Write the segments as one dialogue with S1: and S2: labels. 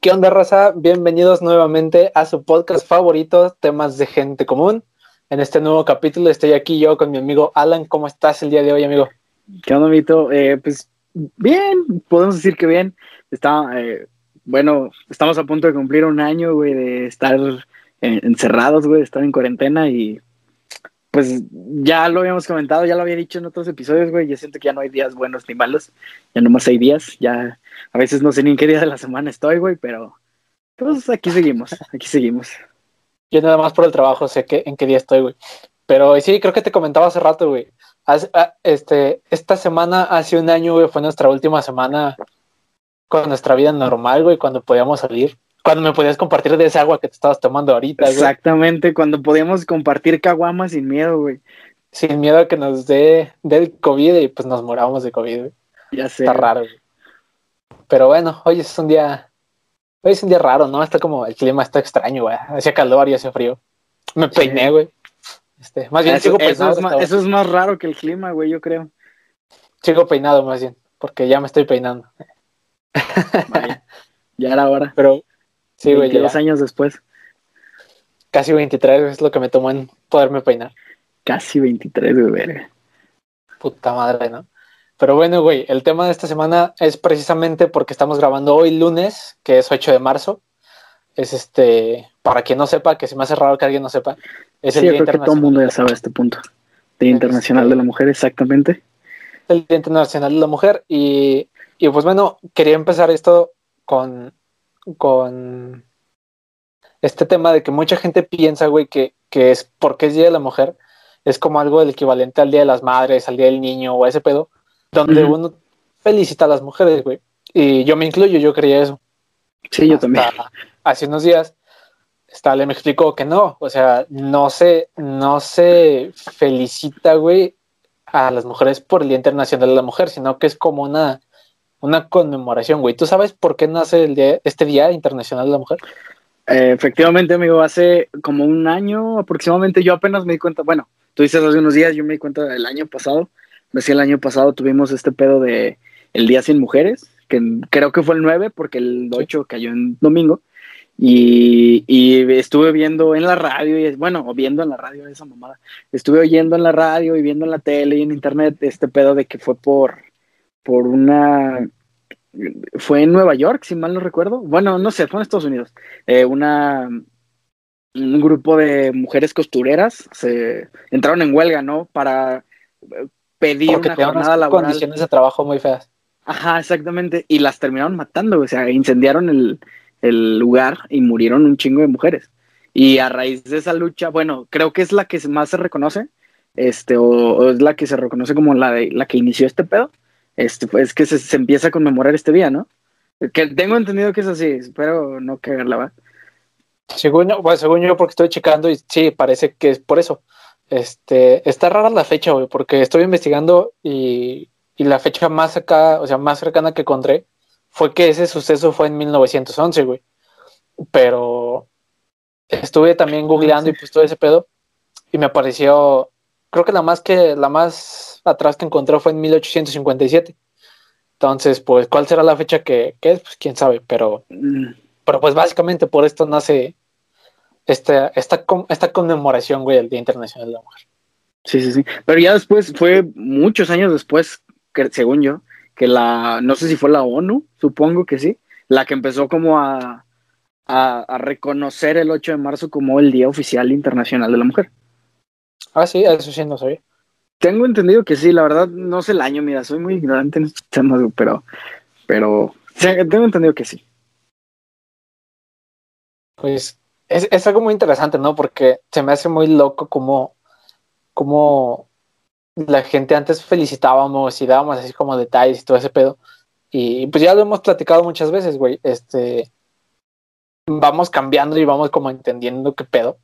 S1: ¿Qué onda, raza? Bienvenidos nuevamente a su podcast favorito, Temas de Gente Común. En este nuevo capítulo estoy aquí yo con mi amigo Alan. ¿Cómo estás el día de hoy, amigo?
S2: ¿Qué onda, Mito? Eh, pues bien, podemos decir que bien. Está, eh, bueno, estamos a punto de cumplir un año, güey, de estar encerrados, güey, de estar en cuarentena y pues ya lo habíamos comentado, ya lo había dicho en otros episodios, güey. Yo siento que ya no hay días buenos ni malos, ya nomás hay días, ya a veces no sé ni en qué día de la semana estoy, güy, pero pues aquí seguimos, aquí seguimos.
S1: Yo nada más por el trabajo sé que, en qué día estoy, güey. Pero sí, creo que te comentaba hace rato, güey. Ah, este, esta semana, hace un año, güey, fue nuestra última semana con nuestra vida normal, güey, cuando podíamos salir. Cuando me podías compartir de esa agua que te estabas tomando ahorita,
S2: güey. Exactamente, cuando podíamos compartir caguamas sin miedo, güey.
S1: Sin miedo a que nos dé del COVID y pues nos moramos de COVID, güey.
S2: Ya sé.
S1: Está raro, güey. Pero bueno, hoy es un día. Hoy es un día raro, ¿no? Está como. El clima está extraño, güey. Hacía calor y hacía frío. Me peiné, güey. Este, más bien
S2: eso, sigo peinado. Eso es, más, eso es más raro que el clima, güey, yo creo.
S1: Sigo peinado, más bien. Porque ya me estoy peinando.
S2: Ya era hora.
S1: Pero. Sí, güey.
S2: Dos años después.
S1: Casi 23 es lo que me tomó en poderme peinar.
S2: Casi 23, güey.
S1: Puta madre, ¿no? Pero bueno, güey, el tema de esta semana es precisamente porque estamos grabando hoy lunes, que es 8 de marzo. Es este, para quien no sepa, que se me hace raro que alguien no sepa, es
S2: el Día creo que todo el mundo ya sabe este punto. Día Internacional de la Mujer, exactamente.
S1: El Día Internacional de la Mujer. Y, y pues bueno, quería empezar esto con, con este tema de que mucha gente piensa, güey, que, que es porque es Día de la Mujer, es como algo del equivalente al Día de las Madres, al Día del Niño o a ese pedo donde uno felicita a las mujeres, güey. Y yo me incluyo, yo creía eso.
S2: Sí, yo también.
S1: Hace unos días, le me explicó que no, o sea, no se, no se felicita, güey, a las mujeres por el Día Internacional de la Mujer, sino que es como una, una conmemoración, güey. ¿Tú sabes por qué nace el día, este Día Internacional de la Mujer?
S2: Eh, efectivamente, amigo, hace como un año aproximadamente, yo apenas me di cuenta, bueno, tú dices hace unos días, yo me di cuenta el año pasado, Decía el año pasado tuvimos este pedo de el Día Sin Mujeres, que creo que fue el 9 porque el 8 cayó en domingo. Y, estuve viendo en la radio, y, bueno, o viendo en la radio esa mamada, estuve oyendo en la radio y viendo en la tele y en internet este pedo de que fue por, por una, fue en Nueva York, si mal no recuerdo, bueno, no sé, fue en Estados Unidos, eh, una, un grupo de mujeres costureras se entraron en huelga, ¿no? Para pedir una jornada laboral.
S1: condiciones de trabajo muy feas.
S2: Ajá, exactamente. Y las terminaron matando, o sea, incendiaron el, lugar y murieron un chingo de mujeres. Y a raíz de esa lucha, bueno, creo que es la que más se reconoce, este, o, es la que se reconoce como la, de, la que inició este pedo, este, pues que se, empieza a conmemorar este día, ¿no? Que tengo entendido que es así, espero no cagarla, ¿va?
S1: Según yo, pues, según yo, porque estoy checando y sí, parece que es por eso. Este, está rara la fecha, güey, porque estoy investigando y, la fecha más acá, o sea, más cercana que encontré fue que ese suceso fue en 1911, güey. Pero estuve también googleando y pues todo ese pedo y me apareció, creo que la más que la más atrás que encontré fue en 1857. Entonces, pues, ¿cuál será la fecha que, que es? Pues quién sabe, pero, pero pues básicamente por esto nace esta, esta, esta conmemoración, güey, del Día Internacional de la Mujer.
S2: Sí, sí, sí. Pero ya después, fue muchos años después, que, según yo, que la, no sé si fue la ONU, supongo que sí, la que empezó como a, a, reconocer el 8 de marzo como el Día Oficial Internacional de la Mujer.
S1: Ah, sí, eso sí no sabía.
S2: Tengo entendido que sí, la verdad no sé el año, mira, soy muy ignorante en estos temas, pero, pero tengo entendido que sí.
S1: Pues es, algo muy interesante, ¿no? Porque se me hace muy loco como, como la gente antes felicitábamos y dábamos así como detalles y todo ese pedo. Y pues ya lo hemos platicado muchas veces, güey. Este, vamos cambiando y vamos como entendiendo qué pedo.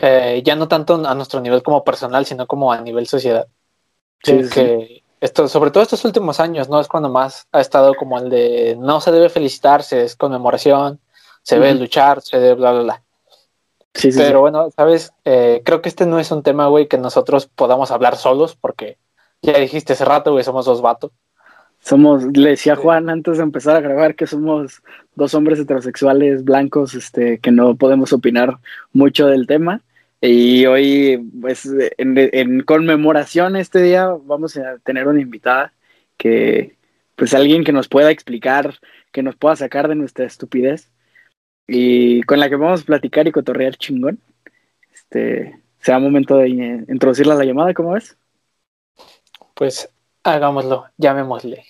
S1: Eh, ya no tanto a nuestro nivel como personal, sino como a nivel sociedad. Sí, que esto, sobre todo estos últimos años, ¿no? Es cuando más ha estado como el de no se debe felicitarse, es conmemoración, se ve luchar, se ve bla, bla, bla. Sí, sí, Pero bueno, sabes, eh, creo que este no es un tema, güey, que nosotros podamos hablar solos, porque ya dijiste hace rato, güey, somos dos vatos.
S2: Somos, le decía Juan antes de empezar a grabar que somos dos hombres heterosexuales blancos, este, que no podemos opinar mucho del tema. Y hoy, pues, en, en conmemoración este día, vamos a tener una invitada que, pues, alguien que nos pueda explicar, que nos pueda sacar de nuestra estupidez y con la que vamos a platicar y cotorrear chingón. Este, sea momento de introducirla a la llamada, ¿cómo ves?
S1: Pues hagámoslo, llamémosle.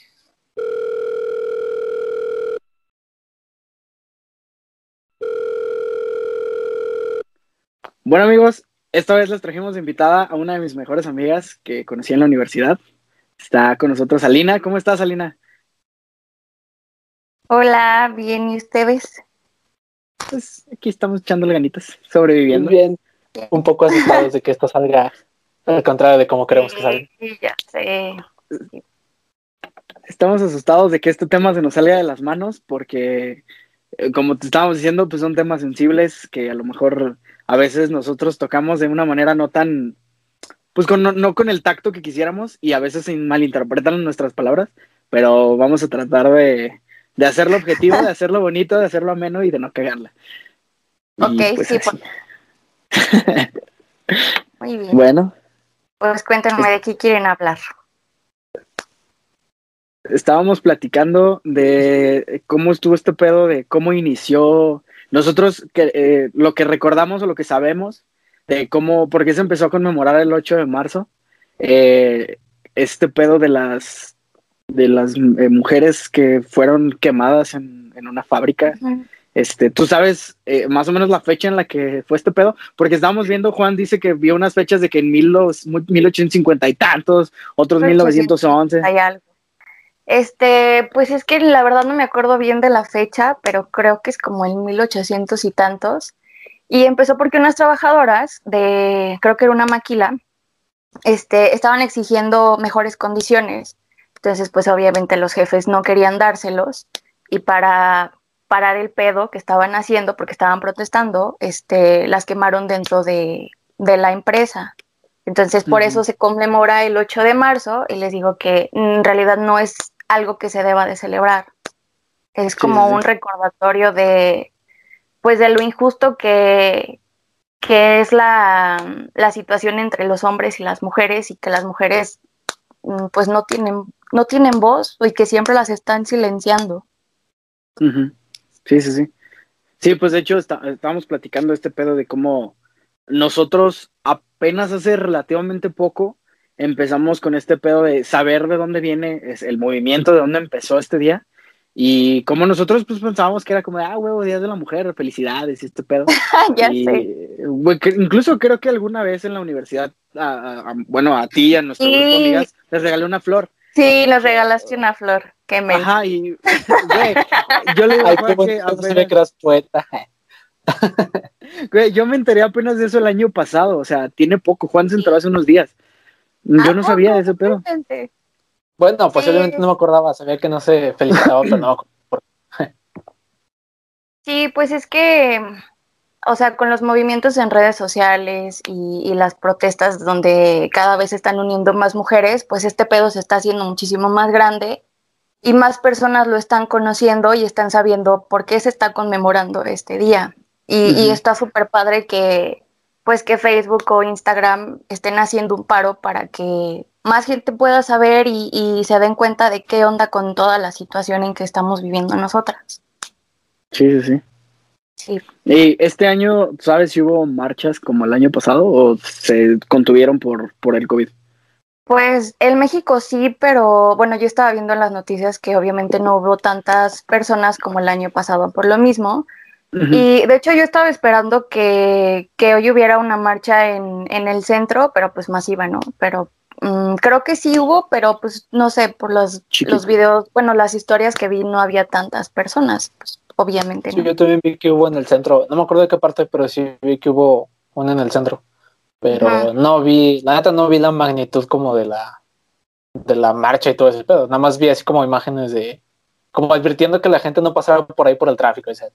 S2: Bueno amigos, esta vez les trajimos invitada a una de mis mejores amigas que conocí en la universidad. Está con nosotros Alina. ¿Cómo estás, Alina?
S3: Hola, bien, ¿y ustedes?
S2: Pues aquí estamos echándole ganitas, sobreviviendo.
S1: Bien, un poco asustados de que esto salga al contrario de como queremos que salga.
S3: Sí, ya sé.
S2: Estamos asustados de que este tema se nos salga de las manos porque, eh, como te estábamos diciendo, pues son temas sensibles que a lo mejor a veces nosotros tocamos de una manera no tan, pues con, no, con el tacto que quisiéramos y a veces se malinterpretan nuestras palabras, pero vamos a tratar de, de hacerlo objetivo, de hacerlo bonito, de hacerlo ameno y de no cagarla.
S3: Ok, pues sí. Pues. Muy bien.
S2: Bueno.
S3: Pues cuéntenme de qué quieren hablar.
S2: Estábamos platicando de cómo estuvo este pedo, de cómo inició. Nosotros, que, eh, lo que recordamos o lo que sabemos, de cómo, porque se empezó a conmemorar el 8 de marzo, eh, este pedo de las, de las eh, mujeres que fueron quemadas en, en una fábrica. Este, tú sabes eh, más o menos la fecha en la que fue este pedo, porque estábamos viendo, Juan dice que vio unas fechas de que en mil los, 1850 y tantos, otros 1911.
S3: Hay algo. Este, pues es que la verdad no me acuerdo bien de la fecha, pero creo que es como en 1800 y tantos. Y empezó porque unas trabajadoras de, creo que era una maquila, este, estaban exigiendo mejores condiciones. Entonces, pues obviamente los jefes no querían dárselos y para parar el pedo que estaban haciendo porque estaban protestando, este, las quemaron dentro de, la empresa. Entonces, por eso se conmemora el 8 de marzo y les digo que en realidad no es algo que se deba de celebrar. Es como un recordatorio de, pues, de lo injusto que, que es la, la, situación entre los hombres y las mujeres y que las mujeres, mm, pues, no tienen, no tienen voz y que siempre las están silenciando.
S2: Sí, sí, sí. Sí, pues de hecho estábamos platicando este pedo de cómo nosotros apenas hace relativamente poco empezamos con este pedo de saber de dónde viene el movimiento, de dónde empezó este día. Y como nosotros pues pensábamos que era como de, ah, huevo, Día de la Mujer, felicidades y este pedo.
S3: ya sé.
S2: incluso creo que alguna vez en la universidad, bueno, a ti y a nuestros amigas, les regalé una flor.
S3: Sí, les regalaste una flor.
S2: Ajá, y güey, yo le digo a que
S1: que eras poeta.
S2: Güey, yo me enteré apenas de eso el año pasado, o sea, tiene poco. Juan se enteró hace unos días. Yo no sabía de ese pedo.
S1: Bueno, pues obviamente no me acordaba, sabía que no se felicitaba, pero no.
S3: Sí, pues es que, o sea, con los movimientos en redes sociales y, y, las protestas donde cada vez se están uniendo más mujeres, pues este pedo se está haciendo muchísimo más grande y más personas lo están conociendo y están sabiendo por qué se está conmemorando este día. Y, está súper padre que pues que Facebook o Instagram estén haciendo un paro para que más gente pueda saber y, se den cuenta de qué onda con toda la situación en que estamos viviendo nosotras.
S2: Sí, sí, sí.
S3: Sí.
S2: ¿Y este año, sabes si hubo marchas como el año pasado o se contuvieron por, por el COVID?
S3: Pues en México sí, pero bueno, yo estaba viendo en las noticias que obviamente no hubo tantas personas como el año pasado por lo mismo. Y de hecho yo estaba esperando que, que hoy hubiera una marcha en, en, el centro, pero pues masiva, ¿no? Pero mm, creo que sí hubo, pero pues no sé, por los, los videos, bueno, las historias que vi no había tantas personas, pues obviamente.
S1: Sí, yo también vi que hubo en el centro, no me acuerdo de qué parte, pero sí vi que hubo una en el centro pero no vi, la neta no vi la magnitud como de la de la marcha y todo ese pedo, nada más vi así como imágenes de como advirtiendo que la gente no pasara por ahí por el tráfico, etc.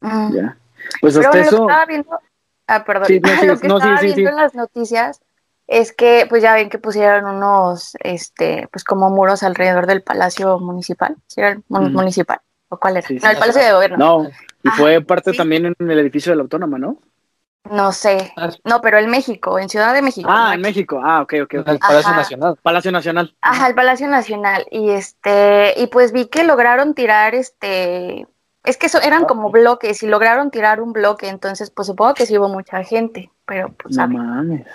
S2: Ya. Pues hasta eso
S3: estaba viendo, ah, perdón, lo que estaba viendo en las noticias es que pues ya ven que pusieron unos, este, pues como muros alrededor del Palacio Municipal, ¿sí era el municipal? ¿O cuál era?
S2: Sí,
S3: no,
S2: sí,
S3: el
S2: sí.
S3: Palacio de Gobierno.
S2: No, y
S3: Ah,
S2: fue parte
S3: sí.
S2: también en el edificio de la Autónoma, ¿no?
S3: No sé.
S1: Ah,
S3: No, pero en México, en Ciudad de México.
S2: Ah, en México. Ah, ok, ok, ok.
S1: El Palacio
S3: Ajá.
S1: Nacional.
S2: Palacio Nacional.
S3: Ajá, el Palacio Nacional. Y este, y pues vi que lograron tirar este, es que eso eran como bloques y lograron tirar un bloque, entonces pues supongo que sí hubo mucha gente, pero pues
S2: No
S3: sabe.
S2: mames.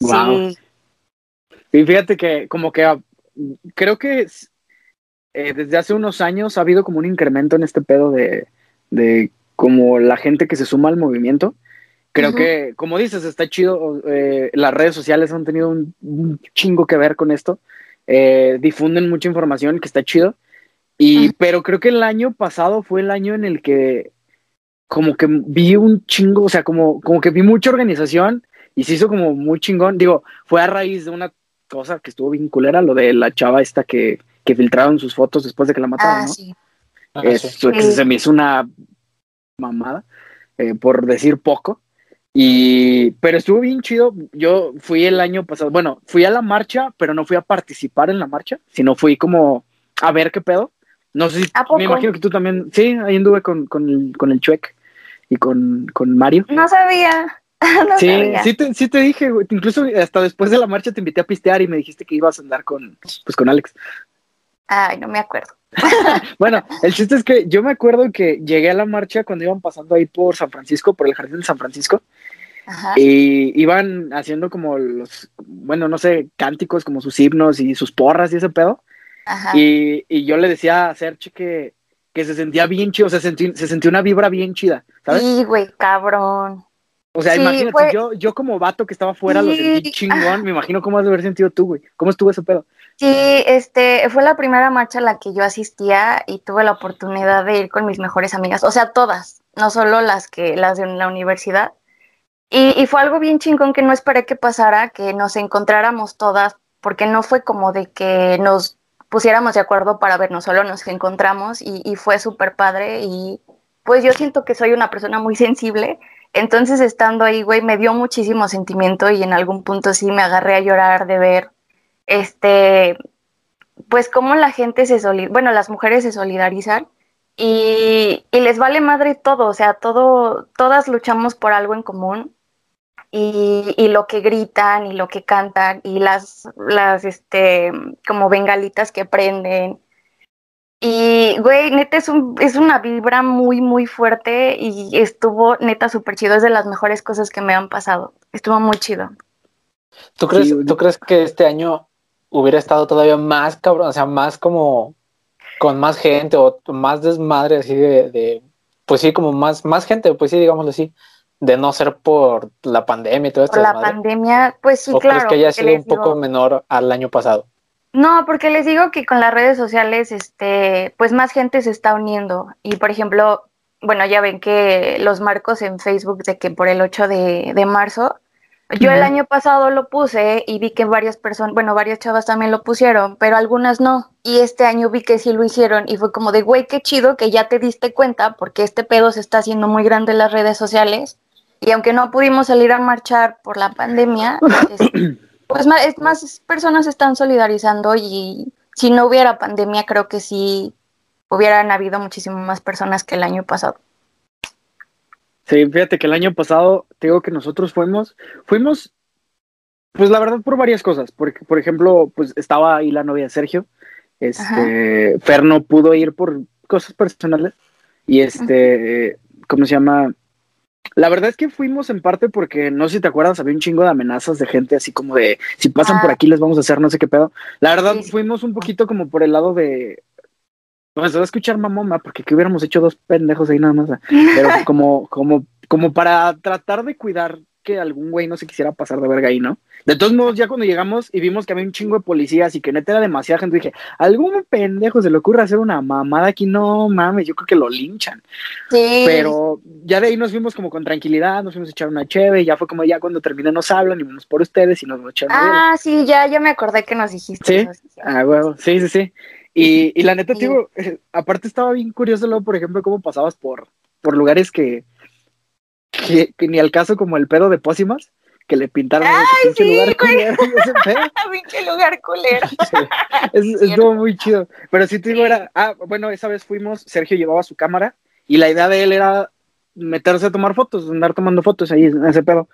S2: Guau.
S3: Sí,
S2: Y fíjate que como que ah, creo que eh, desde hace unos años ha habido como un incremento en este pedo de, de como la gente que se suma al movimiento. Creo que, como dices, está chido. eh, las redes sociales han tenido un, un chingo que ver con esto. Eh, difunden mucha información que está chido. Y, pero creo que el año pasado fue el año en el que como que vi un chingo, o sea, como, como que vi mucha organización y se hizo como muy chingón. Digo, fue a raíz de una cosa que estuvo bien culera, lo de la chava esta que, que filtraron sus fotos después de que la mataron,
S3: ah,
S2: ¿no?
S3: sí.
S1: Ah,
S2: Eso,
S1: sí.
S2: que
S3: Sí.
S2: se me hizo una mamada, eh, por decir poco. Y, pero estuvo bien chido. Yo fui el año pasado, bueno, fui a la marcha, pero no fui a participar en la marcha, sino fui como a ver qué pedo. No sé si, me imagino que tú también, sí, ahí anduve con, con, el, con el Chuec y con, con Mario.
S3: No sabía. no
S2: Sí,
S3: sabía.
S2: sí te, sí te dije, güey. Incluso hasta después de la marcha te invité a pistear y me dijiste que ibas a andar con, pues, con Alex.
S3: Ay, no me acuerdo.
S2: Bueno, el chiste es que yo me acuerdo que llegué a la marcha cuando iban pasando ahí por San Francisco, por el jardín de San Francisco,
S3: Ajá.
S2: y iban haciendo como los, bueno, no sé, cánticos, como sus himnos y sus porras y ese pedo. Y, y yo le decía a Serge que, que se sentía bien chido, o sea, sentí- se sentía una vibra bien chida, ¿sabes?
S3: Sí, güey, cabrón.
S2: O sea,
S3: Sí,
S2: imagínate,
S3: fue-
S2: yo, yo como vato que estaba afuera lo sentí
S3: Sí,
S2: chingón, me imagino cómo has de haber sentido tú, güey. ¿Cómo estuvo ese pedo?
S3: Sí, este, fue la primera marcha a la que yo asistía y tuve la oportunidad de ir con mis mejores amigas, o sea, todas, no solo las que, las de la universidad. Y, y fue algo bien chingón que no esperé que pasara, que nos encontráramos todas, porque no fue como de que nos pusiéramos de acuerdo para vernos, solo nos encontramos y, y fue súper padre y pues yo siento que soy una persona muy sensible, entonces estando ahí, güey, me dio muchísimo sentimiento y en algún punto sí me agarré a llorar de ver este, pues cómo la gente se solidariza, bueno, las mujeres se solidarizan y, y les vale madre todo, o sea, todo, todas luchamos por algo en común y, y lo que gritan y lo que cantan y las, las, este, como bengalitas que prenden. Y, güey, neta, es, un, es una vibra muy, muy fuerte y estuvo, neta, súper chido. Es de las mejores cosas que me han pasado. Estuvo muy chido.
S1: ¿Tú crees,
S2: Sí.
S1: ¿Tú crees que este año hubiera estado todavía más cabrón? O sea, más como con más gente o más desmadre así de, de pues sí, como más, más gente, pues sí, digámoslo así, de no ser por la pandemia y todo esto.
S3: Por la pandemia, pues sí,
S1: ¿O
S3: claro.
S1: crees que haya sido un poco menor al año pasado?
S3: No, porque les digo que con las redes sociales, este, pues más gente se está uniendo. Y por ejemplo, bueno, ya ven que los marcos en Facebook de que por el 8 de, de marzo, yo el año pasado lo puse y vi que varias personas, bueno, varias chavas también lo pusieron, pero algunas no. Y este año vi que sí lo hicieron y fue como de, güey, qué chido que ya te diste cuenta porque este pedo se está haciendo muy grande en las redes sociales. Y aunque no pudimos salir a marchar por la pandemia, es- pues más, es más personas están solidarizando y si no hubiera pandemia creo que sí hubieran habido muchísimo más personas que el año pasado.
S2: Sí, fíjate que el año pasado, te digo que nosotros fuimos, fuimos, pues la verdad por varias cosas, porque por ejemplo, pues estaba ahí la novia de Sergio, este, Fer no pudo ir por cosas personales y este, ¿cómo se llama? La verdad es que fuimos en parte porque, no sé si te acuerdas, había un chingo de amenazas de gente así como de, si pasan
S3: Ah.
S2: por aquí les vamos a hacer no sé qué pedo. La verdad
S3: Sí, sí.
S2: fuimos un poquito como por el lado de... Bueno, se va a escuchar mamoma, porque que hubiéramos hecho dos pendejos ahí nada más. ah. Pero como, como, como para tratar de cuidar que algún güey no se quisiera pasar de verga ahí, ¿no? De todos modos, ya cuando llegamos y vimos que había un chingo de policías y que neta era demasiada gente, dije, algún pendejo se le ocurre hacer una mamada aquí, no mames, yo creo que lo linchan.
S3: Sí,
S2: Pero ya de ahí nos fuimos como con tranquilidad, nos fuimos a echar una cheve, y ya fue como ya cuando terminé nos hablan y vamos por ustedes y nos vamos a echar una biela.
S3: Ah, sí, ya, ya me acordé que nos dijiste
S2: ¿Sí?
S3: eso. sí.
S2: Ah, huevo, sí, sí, sí. Y, y la neta,
S3: Sí.
S2: eh, aparte estaba bien curioso luego, por ejemplo, cómo pasabas por, por lugares que, que, que ni al caso como el pedo de Pósimas, que le pintaron
S3: Ay,
S2: ese
S3: sí,
S2: lugar culero.
S3: Pinche lugar.
S2: Es- estuvo muy chido. Pero sí te digo, era, ah, bueno, esa vez fuimos, Sergio llevaba su cámara y la idea de él era meterse a tomar fotos, andar tomando fotos ahí en ese pedo.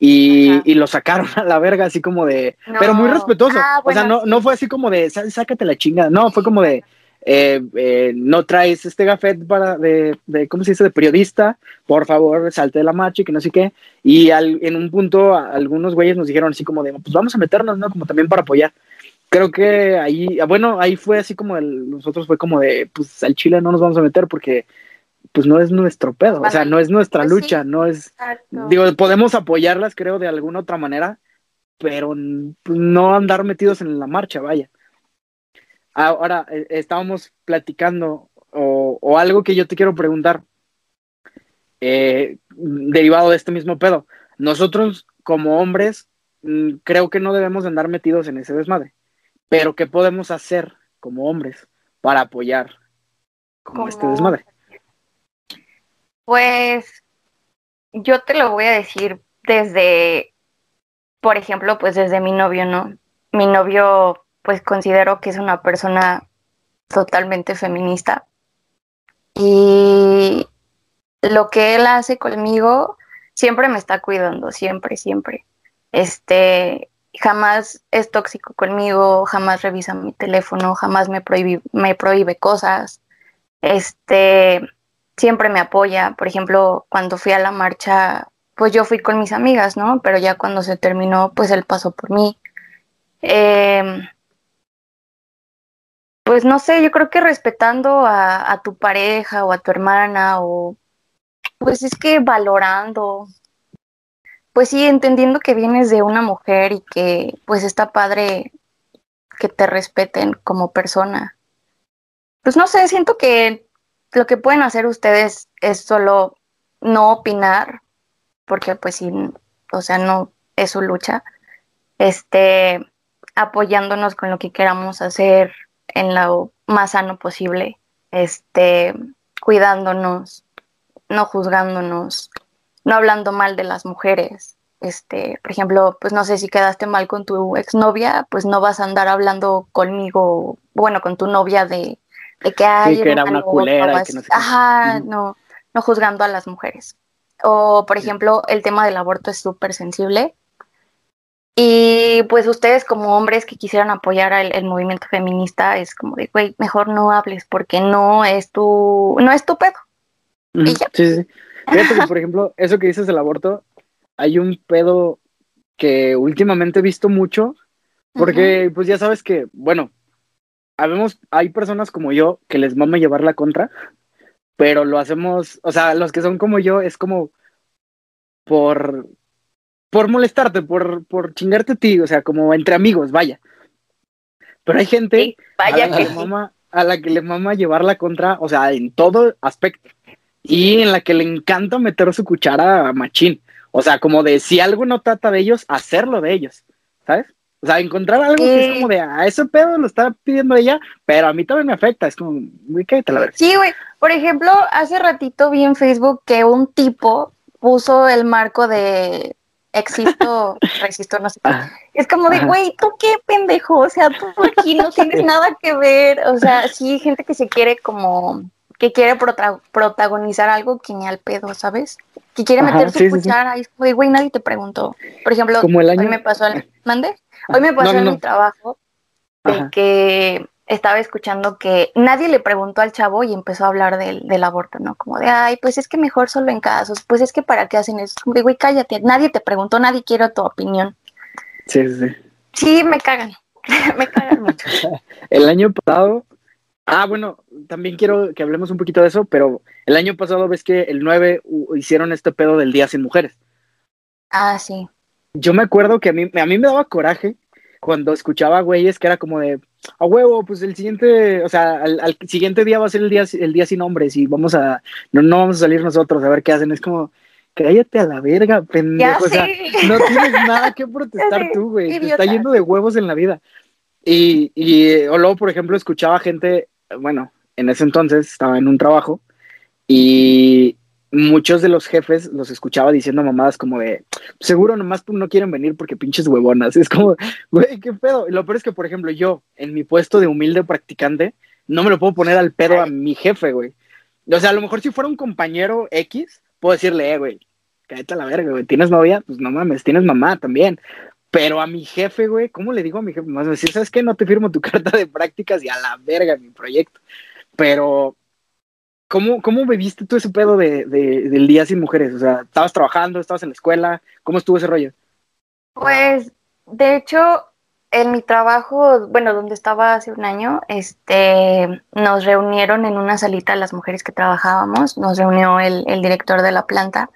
S2: Y, y lo sacaron a la verga, así como de,
S3: No.
S2: pero muy respetuoso.
S3: Ah,
S2: o sea, no, no fue así como de, "Sá- sácate la chingada. No, fue como de, eh, eh, no traes este gafet para de, de, ¿cómo se dice? De periodista, por favor, salte de la marcha y que no sé qué. Y al- en un punto, a- algunos güeyes nos dijeron así como de, pues vamos a meternos, ¿no? Como también para apoyar creo que ahí, ah, bueno, ahí fue así como el, nosotros fue como de, pues al Chile no nos vamos a meter porque pues no es nuestro pedo, o sea, no es nuestra
S3: Pues sí.
S2: lucha, no es,
S3: Exacto.
S2: digo, podemos apoyarlas creo de alguna otra manera, pero pues, no andar metidos en la marcha, vaya. Ahora, eh, estábamos platicando o, o algo que yo te quiero preguntar, eh, derivado de este mismo pedo. Nosotros como hombres mm, creo que no debemos de andar metidos en ese desmadre. Pero ¿qué podemos hacer como hombres para apoyar como
S3: Como-
S2: este desmadre?
S3: Pues yo te lo voy a decir desde, por ejemplo, pues desde mi novio, ¿no? Mi novio, pues considero que es una persona totalmente feminista. Y lo que él hace conmigo siempre me está cuidando, siempre, siempre. Este, jamás es tóxico conmigo, jamás revisa mi teléfono, jamás me prohíbe, me prohíbe cosas. Este, siempre me apoya. Por ejemplo, cuando fui a la marcha, pues yo fui con mis amigas, ¿no? Pero ya cuando se terminó, pues él pasó por mí. Em, pues no sé, yo creo que respetando a, tu pareja o a tu hermana o pues es que valorando, pues sí, entendiendo que vienes de una mujer y que pues está padre que te respeten como persona. Pues no sé, siento que lo que pueden hacer ustedes es solo no opinar, porque pues sí, o sea, no es su lucha, este, apoyándonos con lo que queramos hacer en lo más sano posible, este, cuidándonos, no juzgándonos, no hablando mal de las mujeres. Este, por ejemplo, pues no sé si quedaste mal con tu exnovia, pues no vas a andar hablando conmigo, bueno, con tu novia de, de que hay
S2: que era una culera que no sé.
S3: Ajá, no, no juzgando a las mujeres. O, por ejemplo, el tema del aborto es súper sensible. Y pues ustedes como hombres que quisieran apoyar al el movimiento feminista es como de, güey, mejor no hables porque no es tu, no es tu pedo.
S2: Ujú,
S3: Y ya.
S2: Sí, sí. Fíjate que, por ejemplo, eso que dices del aborto, hay un pedo que últimamente he visto mucho, porque pues ya sabes que, bueno, habemos, hay personas como yo que les mama llevar la contra, pero lo hacemos, o sea, los que son como yo es como por, por molestarte, por, por chingarte a ti, o sea, como entre amigos, vaya. Pero hay gente
S3: Sí, vaya
S2: a la
S3: que sí.
S2: mama, a la que le mama llevar la contra, o sea, en todo aspecto. Y en la que le encanta meter su cuchara a machín. O sea, como de si algo no trata de ellos, hacerlo de ellos. ¿Sabes? O sea, encontrar algo que es como de, a ese pedo lo está pidiendo ella, pero a mí también me afecta. Es como, güey, cállate la verga.
S3: Sí, güey. Por ejemplo, hace ratito vi en Facebook que un tipo puso el marco de existo, resisto, no sé qué.
S2: Ah,
S3: Es como de,
S2: Ajá.
S3: güey, ¿tú qué pendejo? O sea, tú aquí no tienes nada que ver. O sea, sí, gente que se quiere como, que quiere prota- protagonizar algo que ni al pedo, ¿sabes? Que quiere
S2: Ajá,
S3: meter su
S2: sí, sí, sí.
S3: y es como güey, nadie te preguntó. Por ejemplo,
S2: como el
S3: hoy me pasó, el, ¿mande? Hoy me pasó
S2: No, no,
S3: en
S2: no.
S3: mi trabajo de
S2: Ajá.
S3: que estaba escuchando que nadie le preguntó al chavo y empezó a hablar del, del aborto, ¿no? Como de, ay, pues es que mejor solo en casos, pues es que para qué hacen eso. Como de, güey, cállate, nadie te preguntó, nadie quiere tu opinión.
S2: Sí, sí, sí.
S3: Sí, me cagan, me cagan mucho.
S2: El año pasado. Ah, bueno, también quiero que hablemos un poquito de eso, pero el año pasado ves que el 9 u- hicieron este pedo del Día Sin Mujeres.
S3: Ah, sí.
S2: yo me acuerdo que a mí, a mí me daba coraje cuando escuchaba güeyes que era como de, a huevo, pues el siguiente, o sea, al, al siguiente día va a ser el día, el día sin hombres y vamos a, no, no vamos a salir nosotros a ver qué hacen. Es como, cállate a la verga, pendejo. O sea, no tienes nada que protestar tú, güey. Te está yendo de huevos en la vida. Y, y o luego, por ejemplo, escuchaba gente, bueno, en ese entonces estaba en un trabajo y, muchos de los jefes los escuchaba diciendo mamadas como de, seguro nomás no quieren venir porque pinches huevonas. Es como, güey, qué pedo. Y lo peor es que, por ejemplo, yo, en mi puesto de humilde practicante, no me lo puedo poner al pedo a mi jefe, güey. O sea, a lo mejor si fuera un compañero X, puedo decirle, eh, güey, cállate a la verga, güey, ¿tienes novia? Pues no mames, tienes mamá también. Pero a mi jefe, güey, ¿cómo le digo a mi jefe? Más decir, ¿sabes qué? No te firmo tu carta de prácticas y a la verga mi proyecto. Pero, ¿cómo, cómo viviste tú ese pedo de, del Día Sin Mujeres? O sea, ¿estabas trabajando? ¿Estabas en la escuela? ¿Cómo estuvo ese rollo?
S3: Pues, de hecho, en mi trabajo, bueno, donde estaba hace un año, este, nos reunieron en una salita las mujeres que trabajábamos, nos reunió el director de la planta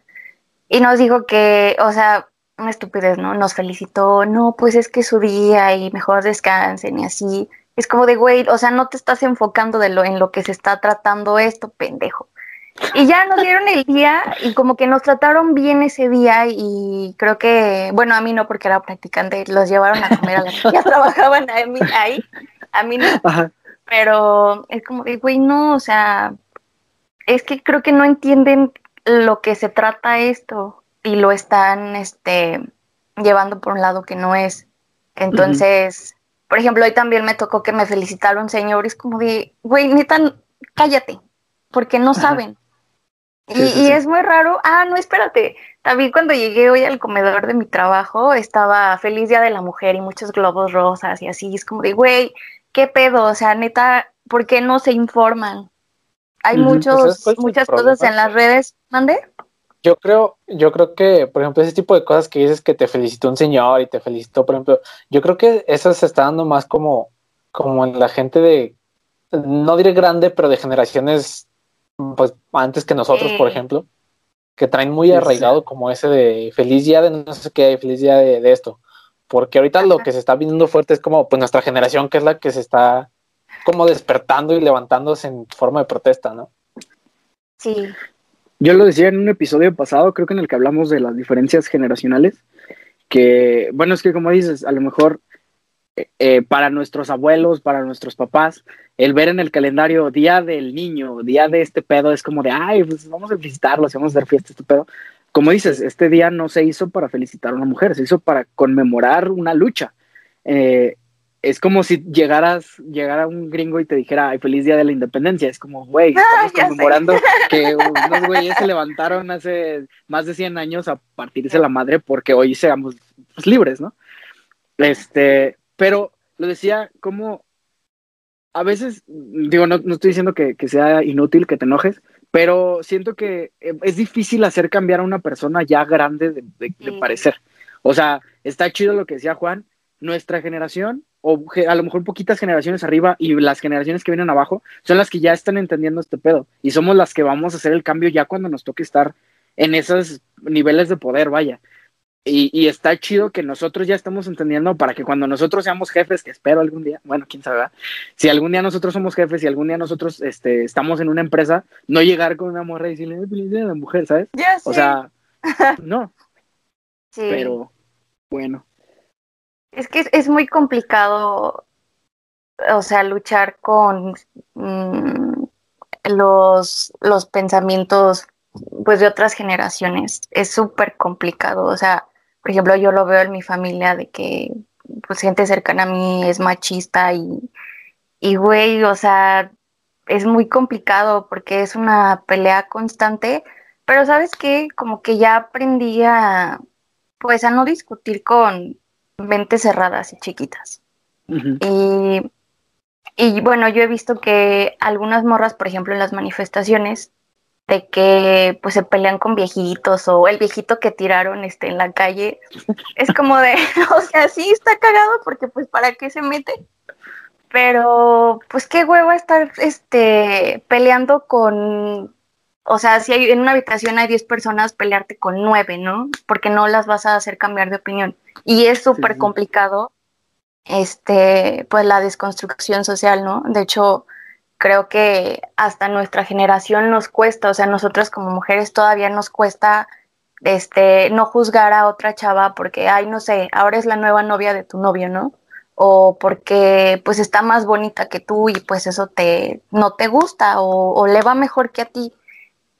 S3: y nos dijo que, o sea, una estupidez, ¿no? Nos felicitó, no, pues es que su día y mejor descansen y así. Es como de, güey, o sea, no te estás enfocando de lo, en lo que se está tratando esto, pendejo. Y ya nos dieron el día y como que nos trataron bien ese día y creo que, bueno, a mí no porque era practicante, los llevaron a comer a que ya trabajaban ahí, a mí no. Pero es como de, güey, no, o sea, es que creo que no entienden lo que se trata esto y lo están este, llevando por un lado que no es. Entonces, por ejemplo, hoy también me tocó que me felicitaron señores como de, güey, neta, cállate, porque no saben. y, es muy raro. Ah, no, espérate. También cuando llegué hoy al comedor de mi trabajo, estaba feliz día de la mujer y muchos globos rosas y así. Es como de, güey, ¿qué pedo? O sea, neta, ¿por qué no se informan? Hay muchos, muchas cosas en las redes. ¿Mande?
S1: Yo creo, yo creo que, por ejemplo, ese tipo de cosas que dices que te felicitó un señor y te felicitó, por ejemplo, yo creo que eso se está dando más como, como en la gente de, no diré grande, pero de generaciones, pues antes que nosotros, por ejemplo, que traen muy arraigado como ese de feliz día de no sé qué, feliz día de, esto. Porque ahorita lo que se está viendo fuerte es como pues nuestra generación, que es la que se está como despertando y levantándose en forma de protesta, ¿no?
S3: Sí.
S2: Yo lo decía en un episodio pasado, creo que en el que hablamos de las diferencias generacionales, que, bueno, es que como dices, a lo mejor eh, eh, para nuestros abuelos, para nuestros papás, el ver en el calendario día del niño, día de este pedo, es como de, ay, pues vamos a felicitarlos, vamos a dar fiesta este pedo. Como dices, este día no se hizo para felicitar a una mujer, se hizo para conmemorar una lucha. Eh, es como si llegaras, llegara un gringo y te dijera, ay, feliz día de la independencia. Es como, güey, ah, estamos conmemorando que unos güeyes se levantaron hace más de 100 años a partirse la madre porque hoy seamos pues, libres, ¿no? Este, pero lo decía como a veces, digo, no, estoy diciendo que, sea inútil que te enojes, pero siento que eh, es difícil hacer cambiar a una persona ya grande de parecer. O sea, está chido lo que decía Juan, nuestra generación o a lo mejor poquitas generaciones arriba y las generaciones que vienen abajo son las que ya están entendiendo este pedo y somos las que vamos a hacer el cambio ya cuando nos toque estar en esos niveles de poder, vaya. Y, está chido que nosotros ya estamos entendiendo para que cuando nosotros seamos jefes, que espero algún día, bueno, quién sabe, si algún día nosotros somos jefes y algún día nosotros este, estamos en una empresa, no llegar con una morra y decirle, a la mujer, ¿sabes? O sea, no. Sí. Pero, bueno.
S3: Es que es, muy complicado, o sea, luchar con mm, los, los pensamientos pues de otras generaciones. Es súper complicado. O sea, por ejemplo, yo lo veo en mi familia de que pues gente cercana a mí es machista y, y güey, o sea, es muy complicado porque es una pelea constante, pero sabes qué, como que ya aprendí a, pues a no discutir con, mentes cerradas y chiquitas. y, y bueno, yo he visto que algunas morras, por ejemplo, en las manifestaciones, de que pues se pelean con viejitos o el viejito que tiraron este en la calle es como de o sea sí está cagado porque pues para qué se mete pero pues qué hueva estar este peleando con o sea si hay en una habitación hay 10 personas pelearte con nueve no porque no las vas a hacer cambiar de opinión y es súper complicado, este, pues la desconstrucción social, ¿no? De hecho, creo que hasta nuestra generación nos cuesta, o sea, nosotras como mujeres todavía nos cuesta este, no juzgar a otra chava porque, ay, no sé, ahora es la nueva novia de tu novio, ¿no? O porque pues está más bonita que tú y pues eso te, no te gusta o, o le va mejor que a ti.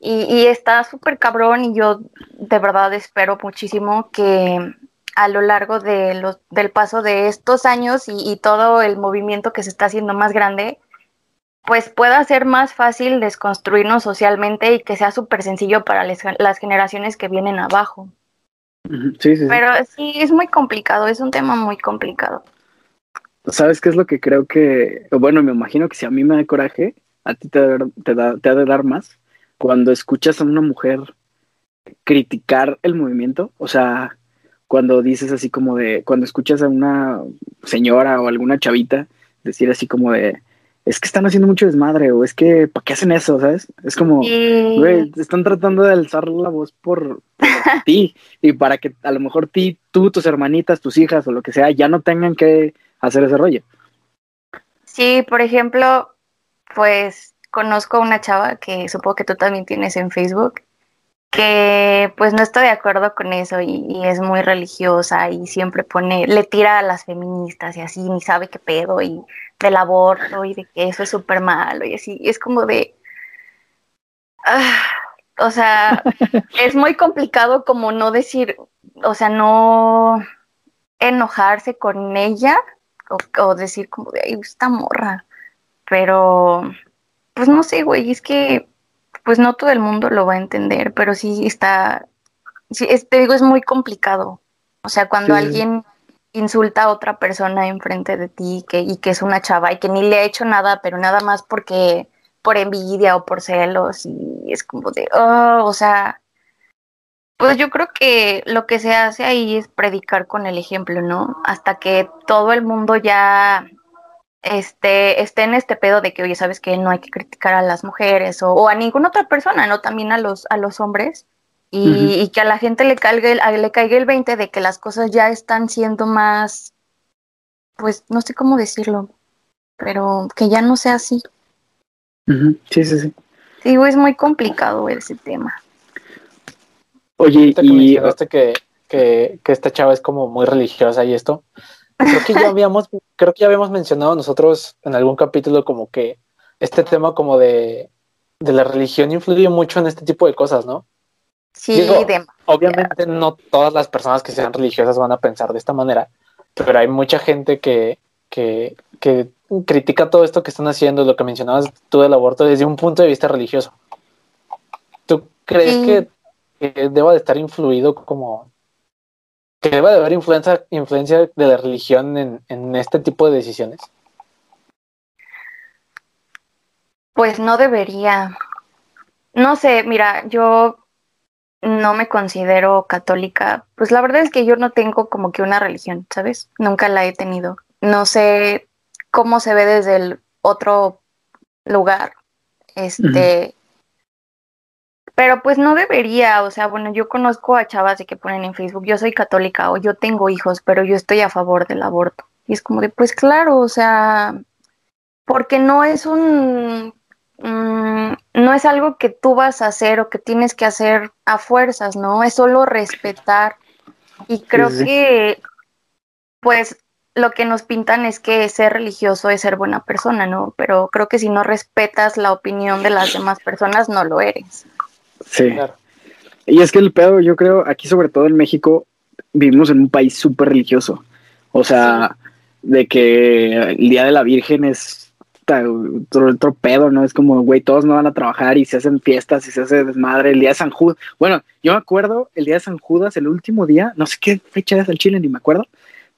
S3: Y, está súper cabrón y yo de verdad espero muchísimo que a lo largo de los, del paso de estos años y, todo el movimiento que se está haciendo más grande, pues pueda ser más fácil desconstruirnos socialmente y que sea súper sencillo para las generaciones que vienen abajo.
S2: Sí, sí,
S3: Pero sí, es muy complicado, es un tema muy complicado.
S2: ¿Sabes qué es lo que creo que, bueno, me imagino que si a mí me da coraje, a ti te, te, da, te ha de dar más cuando escuchas a una mujer criticar el movimiento, o sea, cuando dices así como de, cuando escuchas a una señora o alguna chavita decir así como de, es que están haciendo mucho desmadre o es que, ¿para qué hacen eso? ¿Sabes? Es como, güey, están tratando de alzar la voz por, ti y para que a lo mejor ti, tú, tus hermanitas, tus hijas o lo que sea, ya no tengan que hacer ese rollo.
S3: Sí, por ejemplo, pues conozco a una chava que supongo que tú también tienes en Facebook, que pues no está de acuerdo con eso y, es muy religiosa y siempre pone, le tira a las feministas y así, ni sabe qué pedo y del aborto y de que eso es súper malo y así, es como de... Ah, o sea, es muy complicado como no decir, o sea, no enojarse con ella o, o decir como de, ay, esta morra, pero pues no sé, güey, es que pues no todo el mundo lo va a entender, pero sí está, sí, te digo, es muy complicado. O sea, cuando alguien insulta a otra persona enfrente de ti que, y que es una chava y que ni le ha hecho nada, pero nada más porque por envidia o por celos y es como de, oh, o sea, pues yo creo que lo que se hace ahí es predicar con el ejemplo, ¿no? Hasta que todo el mundo ya este, esté en este pedo de que, oye, sabes que no hay que criticar a las mujeres o, a ninguna otra persona, ¿no? También a los, a los hombres. Y, que a la gente le caiga, el, le caiga el 20 de que las cosas ya están siendo más, pues no sé cómo decirlo, pero que ya no sea así.
S2: Sí, sí, sí.
S3: Digo, es muy complicado ese tema.
S1: Oye, y... Que, que, que esta chava es como muy religiosa y esto, Creo que ya habíamos, creo que ya habíamos mencionado nosotros en algún capítulo como que este tema como de, la religión influye mucho en este tipo de cosas, ¿no?
S3: Sí,
S1: obviamente no todas las personas que sean religiosas van a pensar de esta manera, pero hay mucha gente que, que, que critica todo esto que están haciendo, lo que mencionabas tú del aborto, desde un punto de vista religioso. ¿Tú crees que, que, deba de estar influido como que deba de haber influencia, influencia de la religión en, este tipo de decisiones?
S3: Pues no debería. No sé, mira, yo no me considero católica. Pues la verdad es que yo no tengo como que una religión, ¿sabes? Nunca la he tenido. No sé cómo se ve desde el otro lugar. Este, pero pues no debería, o sea, bueno, yo conozco a chavas de que ponen en Facebook, yo soy católica o yo tengo hijos, pero yo estoy a favor del aborto. Y es como de, pues claro, o sea, porque no es un, mm, no es algo que tú vas a hacer o que tienes que hacer a fuerzas, ¿no? Es solo respetar. Y creo que, pues, lo que nos pintan es que ser religioso es ser buena persona, ¿no? Pero creo que si no respetas la opinión de las demás personas, no lo eres.
S2: Sí. Y es que el pedo, yo creo, aquí sobre todo en México, vivimos en un país súper religioso. O sea, de que el Día de la Virgen es otro, pedo, ¿no? Es como, güey, todos no van a trabajar y se hacen fiestas y se hace desmadre. El Día de San Judas. Bueno, yo me acuerdo el Día de San Judas, el último día, no sé qué fecha es el Chile, ni me acuerdo.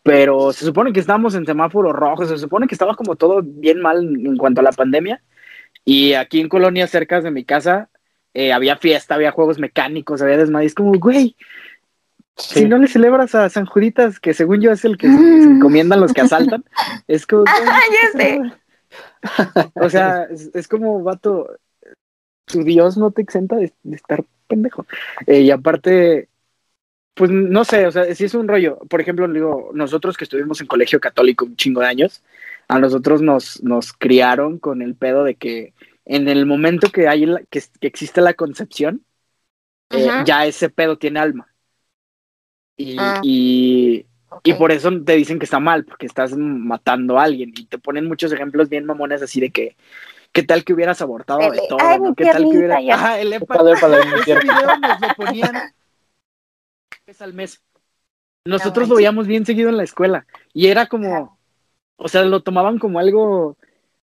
S2: Pero se supone que estábamos en semáforo rojo, se supone que estaba como todo bien mal en cuanto a la pandemia. Y aquí en Colonia, cerca de mi casa, eh, había fiesta, había juegos mecánicos, había desmadre. Es como, güey, si no le celebras a San Juditas, que según yo es el que se, encomiendan los que asaltan, es como.
S3: Ah, ya sé.
S2: O sea, es, como, vato, tu Dios no te exenta de, estar pendejo. Eh, y aparte, pues no sé, o sea, si es un rollo. Por ejemplo, digo, nosotros que estuvimos en colegio católico un chingo de años, a nosotros nos, nos criaron con el pedo de que en el momento que hay que, existe la concepción, eh, ya ese pedo tiene alma. Y, ah. y, por eso te dicen que está mal, porque estás matando a alguien. Y te ponen muchos ejemplos bien mamones así de que, ¿qué tal que hubieras abortado
S3: El-
S2: de todo?
S3: ay,
S2: ¿no?
S3: mi
S2: ¿Qué tal que hubiera...
S3: piernita, ya.
S2: Ajá, el EPA.
S1: Padre, padre, muy
S2: Ese video nos lo ponían vez al mes. Nosotros lo veíamos bien seguido en la escuela y era como, o sea, lo tomaban como algo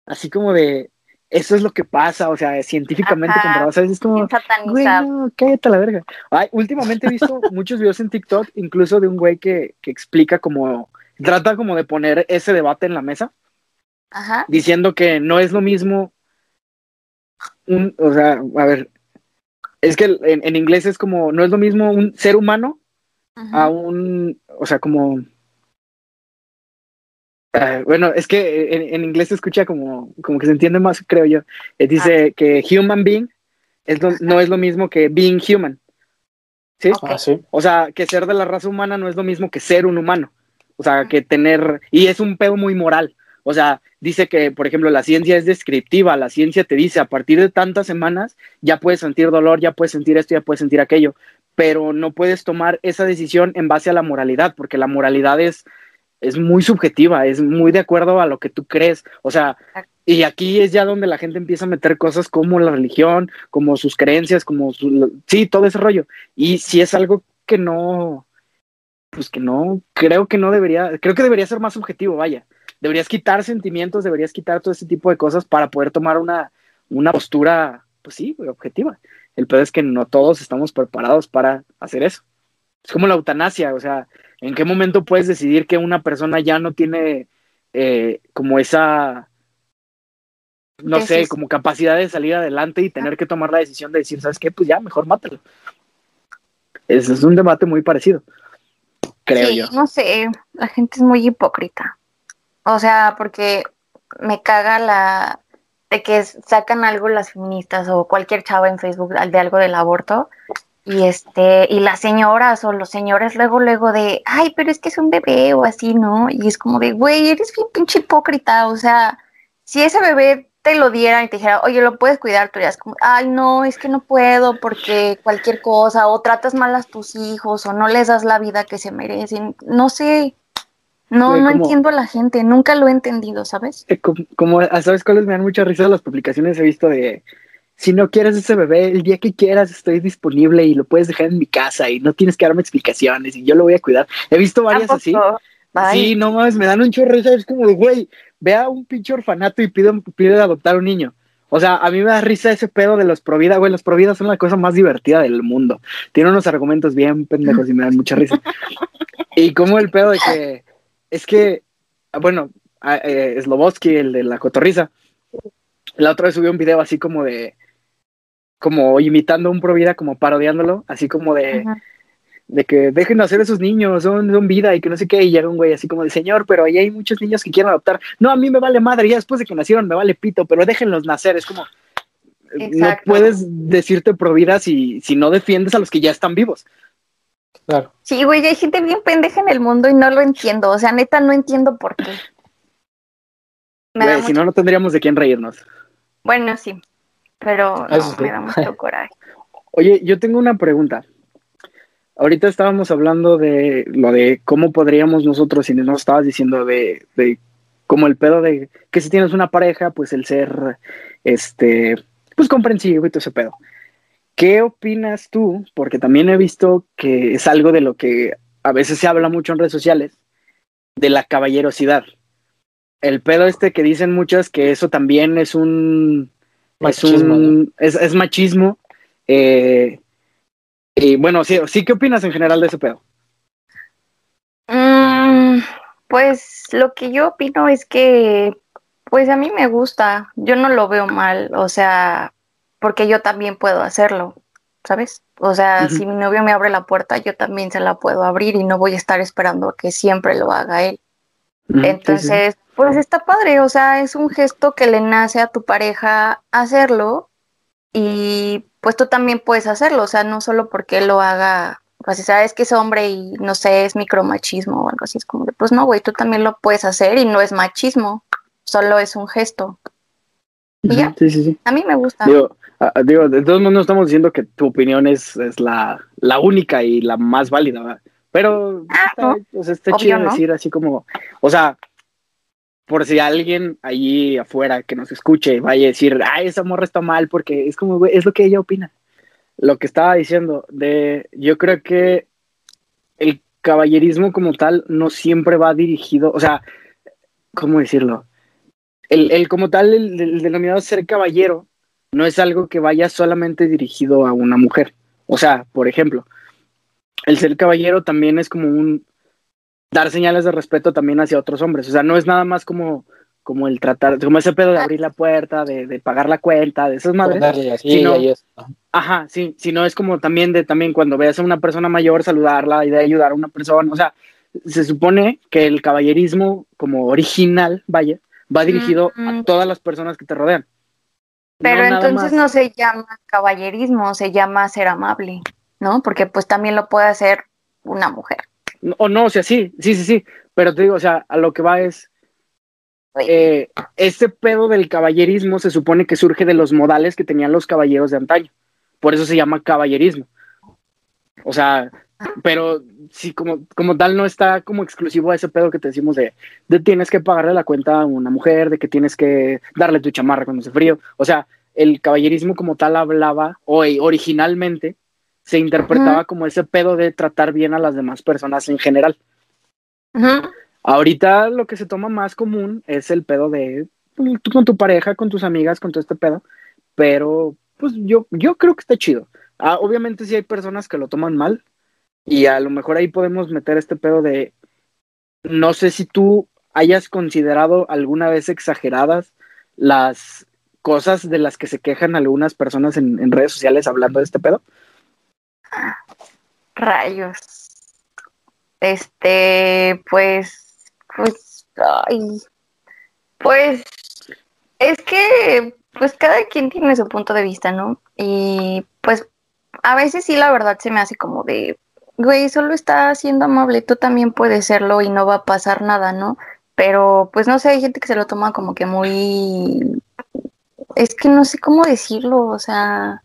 S2: así como de, eso es lo que pasa, o sea, científicamente
S3: Ajá.
S2: comprobado, ¿sabes? Es como, güey, no, cállate a la verga. Ay, últimamente he visto muchos videos en TikTok, incluso de un güey que, que explica como, trata como de poner ese debate en la mesa,
S3: Ajá.
S2: diciendo que no es lo mismo un, o sea, a ver, es que en, en inglés es como, no es lo mismo un ser humano
S3: ajá.
S2: a un, o sea, como, ah, bueno, es que en, en inglés se escucha como, como que se entiende más, creo yo. Eh, dice que human being es lo- no es lo mismo que being human. ¿Sí?
S1: Ah, sí.
S2: O sea, que ser de la raza humana no es lo mismo que ser un humano. O sea, que tener, y es un pedo muy moral. O sea, dice que, por ejemplo, la ciencia es descriptiva, la ciencia te dice a partir de tantas semanas ya puedes sentir dolor, ya puedes sentir esto, ya puedes sentir aquello, pero no puedes tomar esa decisión en base a la moralidad, porque la moralidad es, es muy subjetiva, es muy de acuerdo a lo que tú crees. O sea, y aquí es ya donde la gente empieza a meter cosas como la religión, como sus creencias, como su, sí, todo ese rollo. Y si es algo que no, pues que no, creo que no debería, creo que debería ser más subjetivo, vaya. Deberías quitar sentimientos, deberías quitar todo ese tipo de cosas para poder tomar una, una postura, pues sí, objetiva. El peor es que no todos estamos preparados para hacer eso. Es como la eutanasia, o sea, ¿en qué momento puedes decidir que una persona ya no tiene eh, como esa, no sé, como capacidad de salir adelante y tener que tomar la decisión de decir, ¿sabes qué? Pues ya, mejor mátalo. Es, es un debate muy parecido, creo
S3: Sí,
S2: yo.
S3: No sé, la gente es muy hipócrita. O sea, porque me caga la de que sacan algo las feministas o cualquier chava en Facebook de algo del aborto y este y las señoras o los señores luego luego de, "Ay, pero es que es un bebé" o así, ¿no? Y es como de, "Güey, eres bien pinche hipócrita", o sea, si ese bebé te lo dieran y te dijera, "Oye, lo puedes cuidar", tú dirías como, "Ay, no, es que no puedo porque cualquier cosa o tratas mal a tus hijos o no les das la vida que se merecen." No sé. No, no
S2: como-
S3: entiendo a la gente, nunca lo he entendido, ¿sabes?
S2: Eh, como, como, ah, ¿sabes cuáles me dan mucha risa las publicaciones? He visto de, si no quieres ese bebé, el día que quieras estoy disponible y lo puedes dejar en mi casa y no tienes que darme explicaciones y yo lo voy a cuidar. He visto varias
S3: ¿A
S2: así. Sí, no mames, me dan un chorro, ¿sabes? Como de, güey, ve a un pinche orfanato y pide, pide adoptar un niño. O sea, a mí me da risa ese pedo de los provida, güey, los provida son la cosa más divertida del mundo. Tienen unos argumentos bien pendejos y me dan mucha risa. Y como el pedo de que, es que, bueno, eh, Slobodsky, el de la cotorriza, la otra vez subió un video así como de, como imitando a un provida, como parodiándolo, así como de,
S3: Ajá.
S2: de que dejen de hacer esos niños, son, son vida y que no sé qué, y llega un güey así como de, señor, pero ahí hay muchos niños que quieren adoptar. No, a mí me vale madre, ya después de que nacieron me vale pito, pero déjenlos nacer, es como, eh, no puedes decirte pro vida si, si no defiendes a los que ya están vivos.
S1: Claro.
S3: Sí, güey, hay gente bien pendeja en el mundo y no lo entiendo. O sea, neta, no entiendo por qué.
S2: Güey, si no, no tendríamos de quién reírnos.
S3: Bueno, sí, pero no,
S1: Eso sí.
S3: me da mucho coraje.
S2: Oye, yo tengo una pregunta. Ahorita estábamos hablando de lo de cómo podríamos nosotros, y nos estabas diciendo de, de como el pedo de que si tienes una pareja, pues el ser, este, pues comprensivo y todo ese pedo. ¿Qué opinas tú? Porque también he visto que es algo de lo que a veces se habla mucho en redes sociales, de la caballerosidad. El pedo este que dicen muchas que eso también es un, es,
S1: Machismo,
S2: un es, es machismo. Eh, y bueno, sí, sí, ¿qué opinas en general de ese pedo?
S3: Mm, pues lo que yo opino es que, pues a mí me gusta, yo no lo veo mal, o sea, porque yo también puedo hacerlo, ¿sabes? O sea, si mi novio me abre la puerta, yo también se la puedo abrir y no voy a estar esperando a que siempre lo haga él.
S2: Sí, sí.
S3: Pues está padre, o sea, es un gesto que le nace a tu pareja hacerlo y pues tú también puedes hacerlo, o sea, no solo porque él lo haga, pues si sabes que es hombre y no sé, es micromachismo o algo así, es como de, pues no, güey, tú también lo puedes hacer y no es machismo, solo es un gesto. ¿y ya?
S2: Sí, sí, sí.
S3: A mí me gusta.
S2: Digo, ah, digo, de todos modos no estamos diciendo que tu opinión es, es la, la única y la más válida, ¿verdad? Pero
S3: Ah,
S2: está,
S3: no.
S2: sea, está chido
S3: ¿no?
S2: decir así como, o sea, por si alguien allí afuera que nos escuche vaya a decir, ay, esa morra está mal, porque es como, güey, es lo que ella opina. Lo que estaba diciendo, de, yo creo que el caballerismo como tal no siempre va dirigido, o sea, ¿cómo decirlo? El, el como tal, el, el denominado ser caballero, no es algo que vaya solamente dirigido a una mujer. O sea, por ejemplo, el ser caballero también es como un dar señales de respeto también hacia otros hombres. O sea, no es nada más como, como el tratar, como ese pedo de abrir la puerta, de, de pagar la cuenta, de esas madres.
S1: Así,
S2: sino, ajá, sí, sino es como también de también cuando veas a una persona mayor, saludarla y de ayudar a una persona. O sea, se supone que el caballerismo como original, vaya, va dirigido
S3: Mm.
S2: a todas las personas que te rodean.
S3: Pero
S2: No
S3: entonces no se llama caballerismo, se llama ser amable, ¿no? Porque pues también lo puede hacer una mujer.
S2: O no, o sea, sí, sí, sí, sí. Pero te digo, o sea, a lo que va es, eh, este pedo del caballerismo se supone que surge de los modales que tenían los caballeros de antaño. Por eso se llama caballerismo. O sea, pero sí, como, como tal no está como exclusivo a ese pedo que te decimos de, de tienes que pagarle la cuenta a una mujer, de que tienes que darle tu chamarra cuando hace frío. O sea, el caballerismo como tal hablaba, o eh, originalmente se interpretaba como ese pedo de tratar bien a las demás personas en general. Ahorita lo que se toma más común es el pedo de pues, tú con tu pareja, con tus amigas, con todo este pedo. Pero, pues yo, yo creo que está chido. Ah, obviamente sí hay personas que lo toman mal. Y a lo mejor ahí podemos meter este pedo de. No sé si tú hayas considerado alguna vez exageradas las cosas de las que se quejan algunas personas en, en redes sociales hablando de este pedo.
S3: Rayos. Este, pues, pues, ay, pues, es que, pues cada quien tiene su punto de vista, ¿no? Y pues, a veces sí, la verdad se me hace como de, güey, solo está siendo amable, tú también puedes serlo y no va a pasar nada, ¿no? Pero, pues, no sé, hay gente que se lo toma como que muy, es que no sé cómo decirlo, o sea,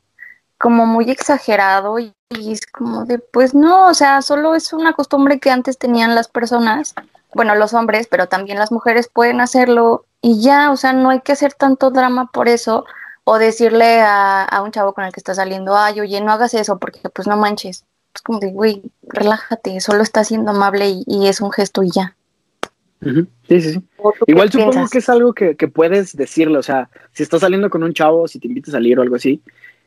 S3: como muy exagerado y, y es como de, pues no, o sea, solo es una costumbre que antes tenían las personas, bueno, los hombres, pero también las mujeres pueden hacerlo y ya, o sea, no hay que hacer tanto drama por eso o decirle a, a un chavo con el que está saliendo, ay, oye, no hagas eso porque pues no manches. Es como de, güey, relájate, solo está siendo amable y, y es un gesto y ya.
S2: Sí, sí, sí.
S3: ¿O tú qué
S2: Igual supongo
S3: piensas?
S2: que es algo que, que puedes decirle, o sea, si estás saliendo con un chavo, si te invita a salir o algo así,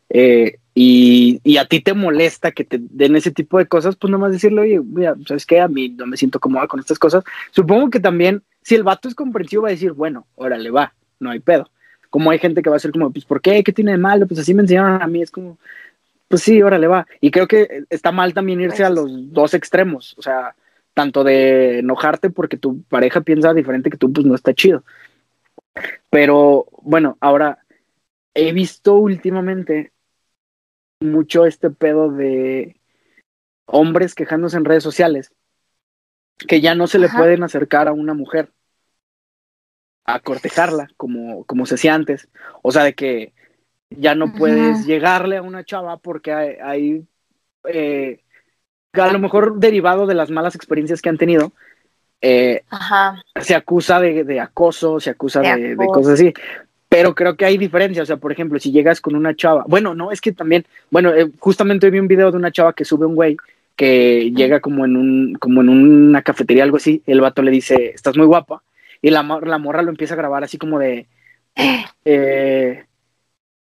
S2: eh, y, y a ti te molesta que te den ese tipo de cosas, pues nomás decirle, oye, mira, ¿sabes qué? A mí no me siento cómoda con estas cosas. Supongo que también, si el vato es comprensivo, va a decir, bueno, órale, va, no hay pedo. Como hay gente que va a ser como, pues, ¿por qué? ¿Qué tiene de malo? Pues así me enseñaron a mí, es como, pues sí, órale, va. Y creo que está mal también irse a los dos extremos, o sea, tanto de enojarte porque tu pareja piensa diferente que tú, pues no está chido. Pero bueno, ahora he visto últimamente mucho este pedo de hombres quejándose en redes sociales que ya no se le
S3: Ajá.
S2: pueden acercar a una mujer a cortejarla como, como se hacía antes. O sea, de que ya no puedes llegarle a una chava porque hay, hay, eh, a lo mejor derivado de las malas experiencias que han tenido, eh,
S3: Ajá,
S2: se acusa de, de acoso, se acusa
S3: De
S2: de, cosas así. Pero creo que hay diferencia. O sea, por ejemplo, si llegas con una chava, bueno, no, es que también, bueno, eh, justamente hoy vi un video de una chava que sube un güey que llega como en un, como en una cafetería, algo así, el vato le dice, estás muy guapa, y la, la morra lo empieza a grabar así como de, eh,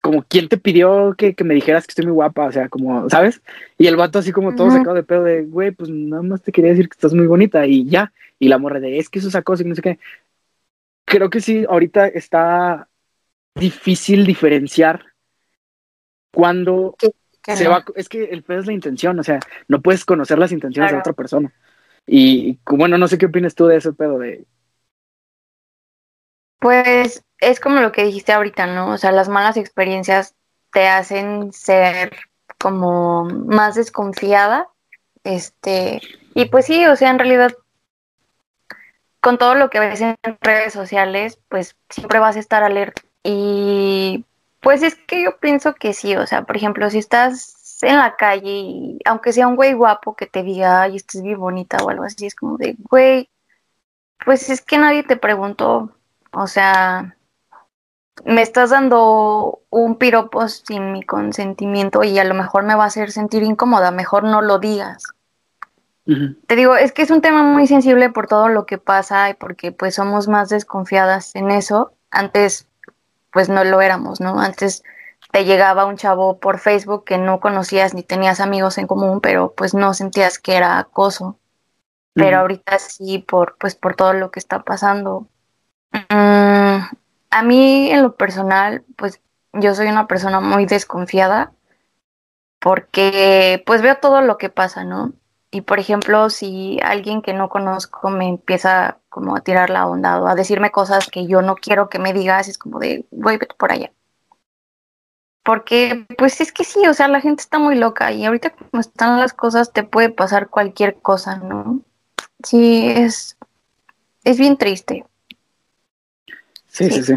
S2: como, ¿quién te pidió que, que me dijeras que estoy muy guapa? O sea, como, ¿sabes? Y el vato así como todo
S3: Ujú.
S2: sacado de pedo de, güey, pues nada más te quería decir que estás muy bonita y ya. Y la morra de, es que eso es acoso y no sé qué. Creo que sí, ahorita está difícil diferenciar cuando se va, es que el pedo es la intención, o sea, no puedes conocer las intenciones de otra persona. Y y, bueno, no sé qué opinas tú de ese pedo de,
S3: Pues es como lo que dijiste ahorita, ¿no? O sea, las malas experiencias te hacen ser como más desconfiada. Este, y pues sí, o sea, en realidad, con todo lo que ves en redes sociales, pues siempre vas a estar alerta. Y pues es que yo pienso que sí, o sea, por ejemplo, si estás en la calle y aunque sea un güey guapo que te diga, ay, estás bien bonita o algo así, es como de, güey, Pues es que nadie te preguntó. O sea, me estás dando un piropo sin mi consentimiento y a lo mejor me va a hacer sentir incómoda. Mejor no lo digas. Te digo, es que es un tema muy sensible por todo lo que pasa y porque pues somos más desconfiadas en eso. Antes pues no lo éramos, ¿no? Antes te llegaba un chavo por Facebook que no conocías ni tenías amigos en común, pero pues no sentías que era acoso. Pero ahorita sí por pues por todo lo que está pasando. Mm, a mí en lo personal, pues yo soy una persona muy desconfiada porque pues veo todo lo que pasa, ¿no? Y por ejemplo, si alguien que no conozco me empieza como a tirar la onda o a decirme cosas que yo no quiero que me digas, es como de, vete por allá. Porque, pues es que sí, o sea, la gente está muy loca y ahorita como están las cosas te puede pasar cualquier cosa, ¿no? Sí, es, es bien triste.
S2: Sí, sí, sí,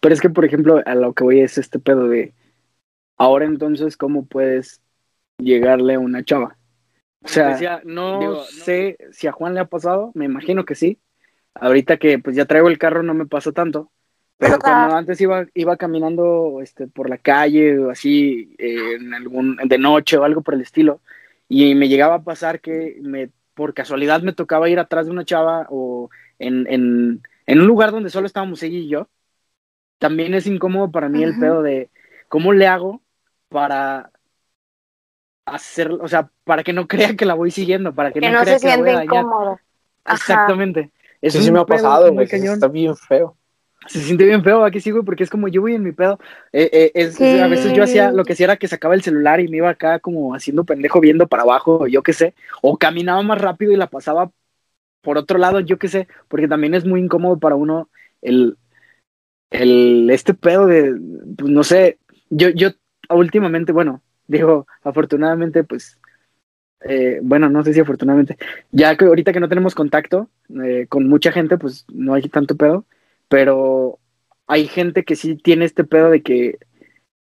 S2: Pero es que, por ejemplo, a lo que voy es este pedo de, ahora entonces, ¿cómo puedes llegarle a una chava? O sea, no sé si a Juan le ha pasado, me imagino que sí. Ahorita que pues ya traigo el carro no me pasa tanto. Pero cuando antes iba, iba caminando este, por la calle o así, en algún, de noche o algo por el estilo, y me llegaba a pasar que me, por casualidad me tocaba ir atrás de una chava o en, en, en un lugar donde solo estábamos ella y yo, también es incómodo para mí el pedo de cómo le hago para hacer, o sea, para que no crea que la voy siguiendo, para que, no, crea se que siente la incómodo. Exactamente.
S1: Eso sí me ha pasado, güey. Está bien feo.
S2: Se siente bien feo, aquí sí, güey, porque es como yo voy en mi pedo. Eh, eh, es, A veces yo hacía, lo que hacía era que sacaba el celular y me iba acá como haciendo pendejo viendo para abajo, yo qué sé, o caminaba más rápido y la pasaba por otro lado, yo qué sé, porque también es muy incómodo para uno el, el este pedo de, pues no sé, yo, yo últimamente, bueno, Digo, afortunadamente, pues, eh, bueno, no sé si afortunadamente, ya que ahorita que no tenemos contacto eh, con mucha gente, pues no hay tanto pedo, pero hay gente que sí tiene este pedo de que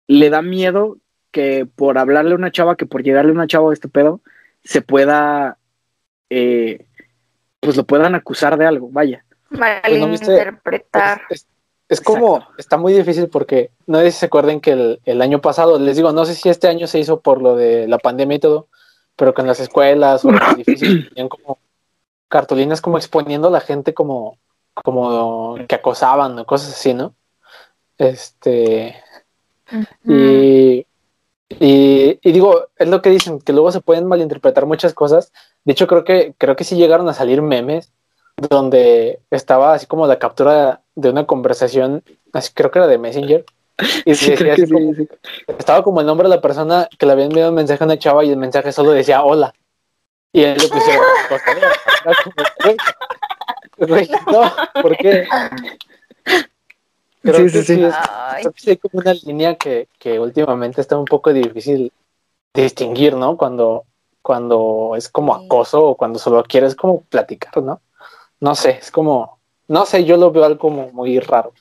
S2: le da miedo que por hablarle a una chava, que por llegarle a una chava a este pedo, se pueda, eh, pues lo puedan acusar de algo, vaya.
S3: Malinterpretar.
S1: Pues es como, está muy difícil porque no sé si se acuerden que el, año pasado, les digo, no sé si este año se hizo por lo de la pandemia y todo, pero que en las escuelas o los edificios tenían como cartulinas como exponiendo a la gente como, como que acosaban o cosas así, ¿no? Este. y, y, y, digo, es lo que dicen, que luego se pueden malinterpretar muchas cosas. De hecho, creo que, creo que sí llegaron a salir memes donde estaba así como la captura de una conversación, así creo que era de Messenger. Y estaba como el nombre de la persona que le había enviado un mensaje a una chava y el mensaje solo decía hola. Y él le pusieron no, ¿por qué? Creo sí, sí, sí. Es, hay como una línea que, que últimamente está un poco difícil distinguir, ¿no? Cuando, cuando es como acoso o cuando solo quieres como platicar, ¿no? No sé, es como, no sé, yo lo veo algo como muy raro.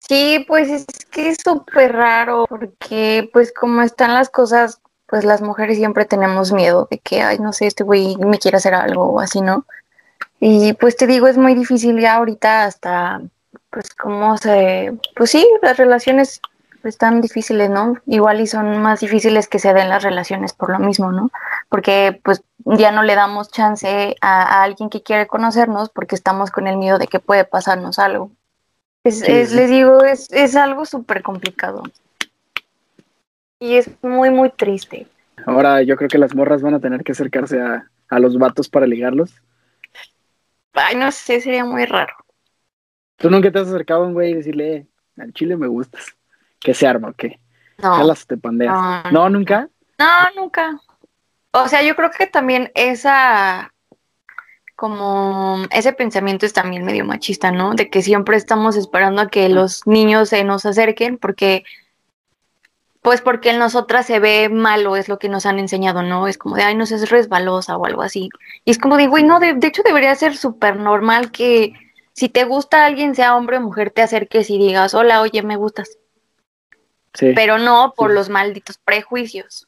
S3: Sí, pues es que es súper raro porque pues como están las cosas, pues las mujeres siempre tenemos miedo de que, ay, no sé, este güey me quiere hacer algo o así, ¿no? Y pues te digo, es muy difícil ya ahorita hasta, pues cómo se, pues sí, las relaciones están difíciles, ¿no? Igual y son más difíciles que se den las relaciones por lo mismo, ¿no? Porque pues ya no le damos chance a, alguien que quiere conocernos porque estamos con el miedo de que puede pasarnos algo. Es, les digo, es, es algo súper complicado. Y es muy, muy triste.
S2: Ahora yo creo que las morras van a tener que acercarse a, a los vatos para ligarlos.
S3: Ay, no sé, sería muy raro.
S2: ¿Tú nunca te has acercado a un güey y decirle, eh, al chile me gustas? ¿Qué se arma o qué? No. las te pandeas. No, nunca.
S3: No, nunca. O sea, yo creo que también esa como ese pensamiento es también medio machista, ¿no? De que siempre estamos esperando a que los niños se nos acerquen porque pues porque en nosotras se ve malo, es lo que nos han enseñado, ¿no? Es como de, ay, no sé, es resbalosa o algo así. Y es como de, güey, no, de, de hecho debería ser súper normal que si te gusta alguien, sea hombre o mujer, te acerques y digas, hola, oye, me gustas. Sí. Pero no por los malditos prejuicios.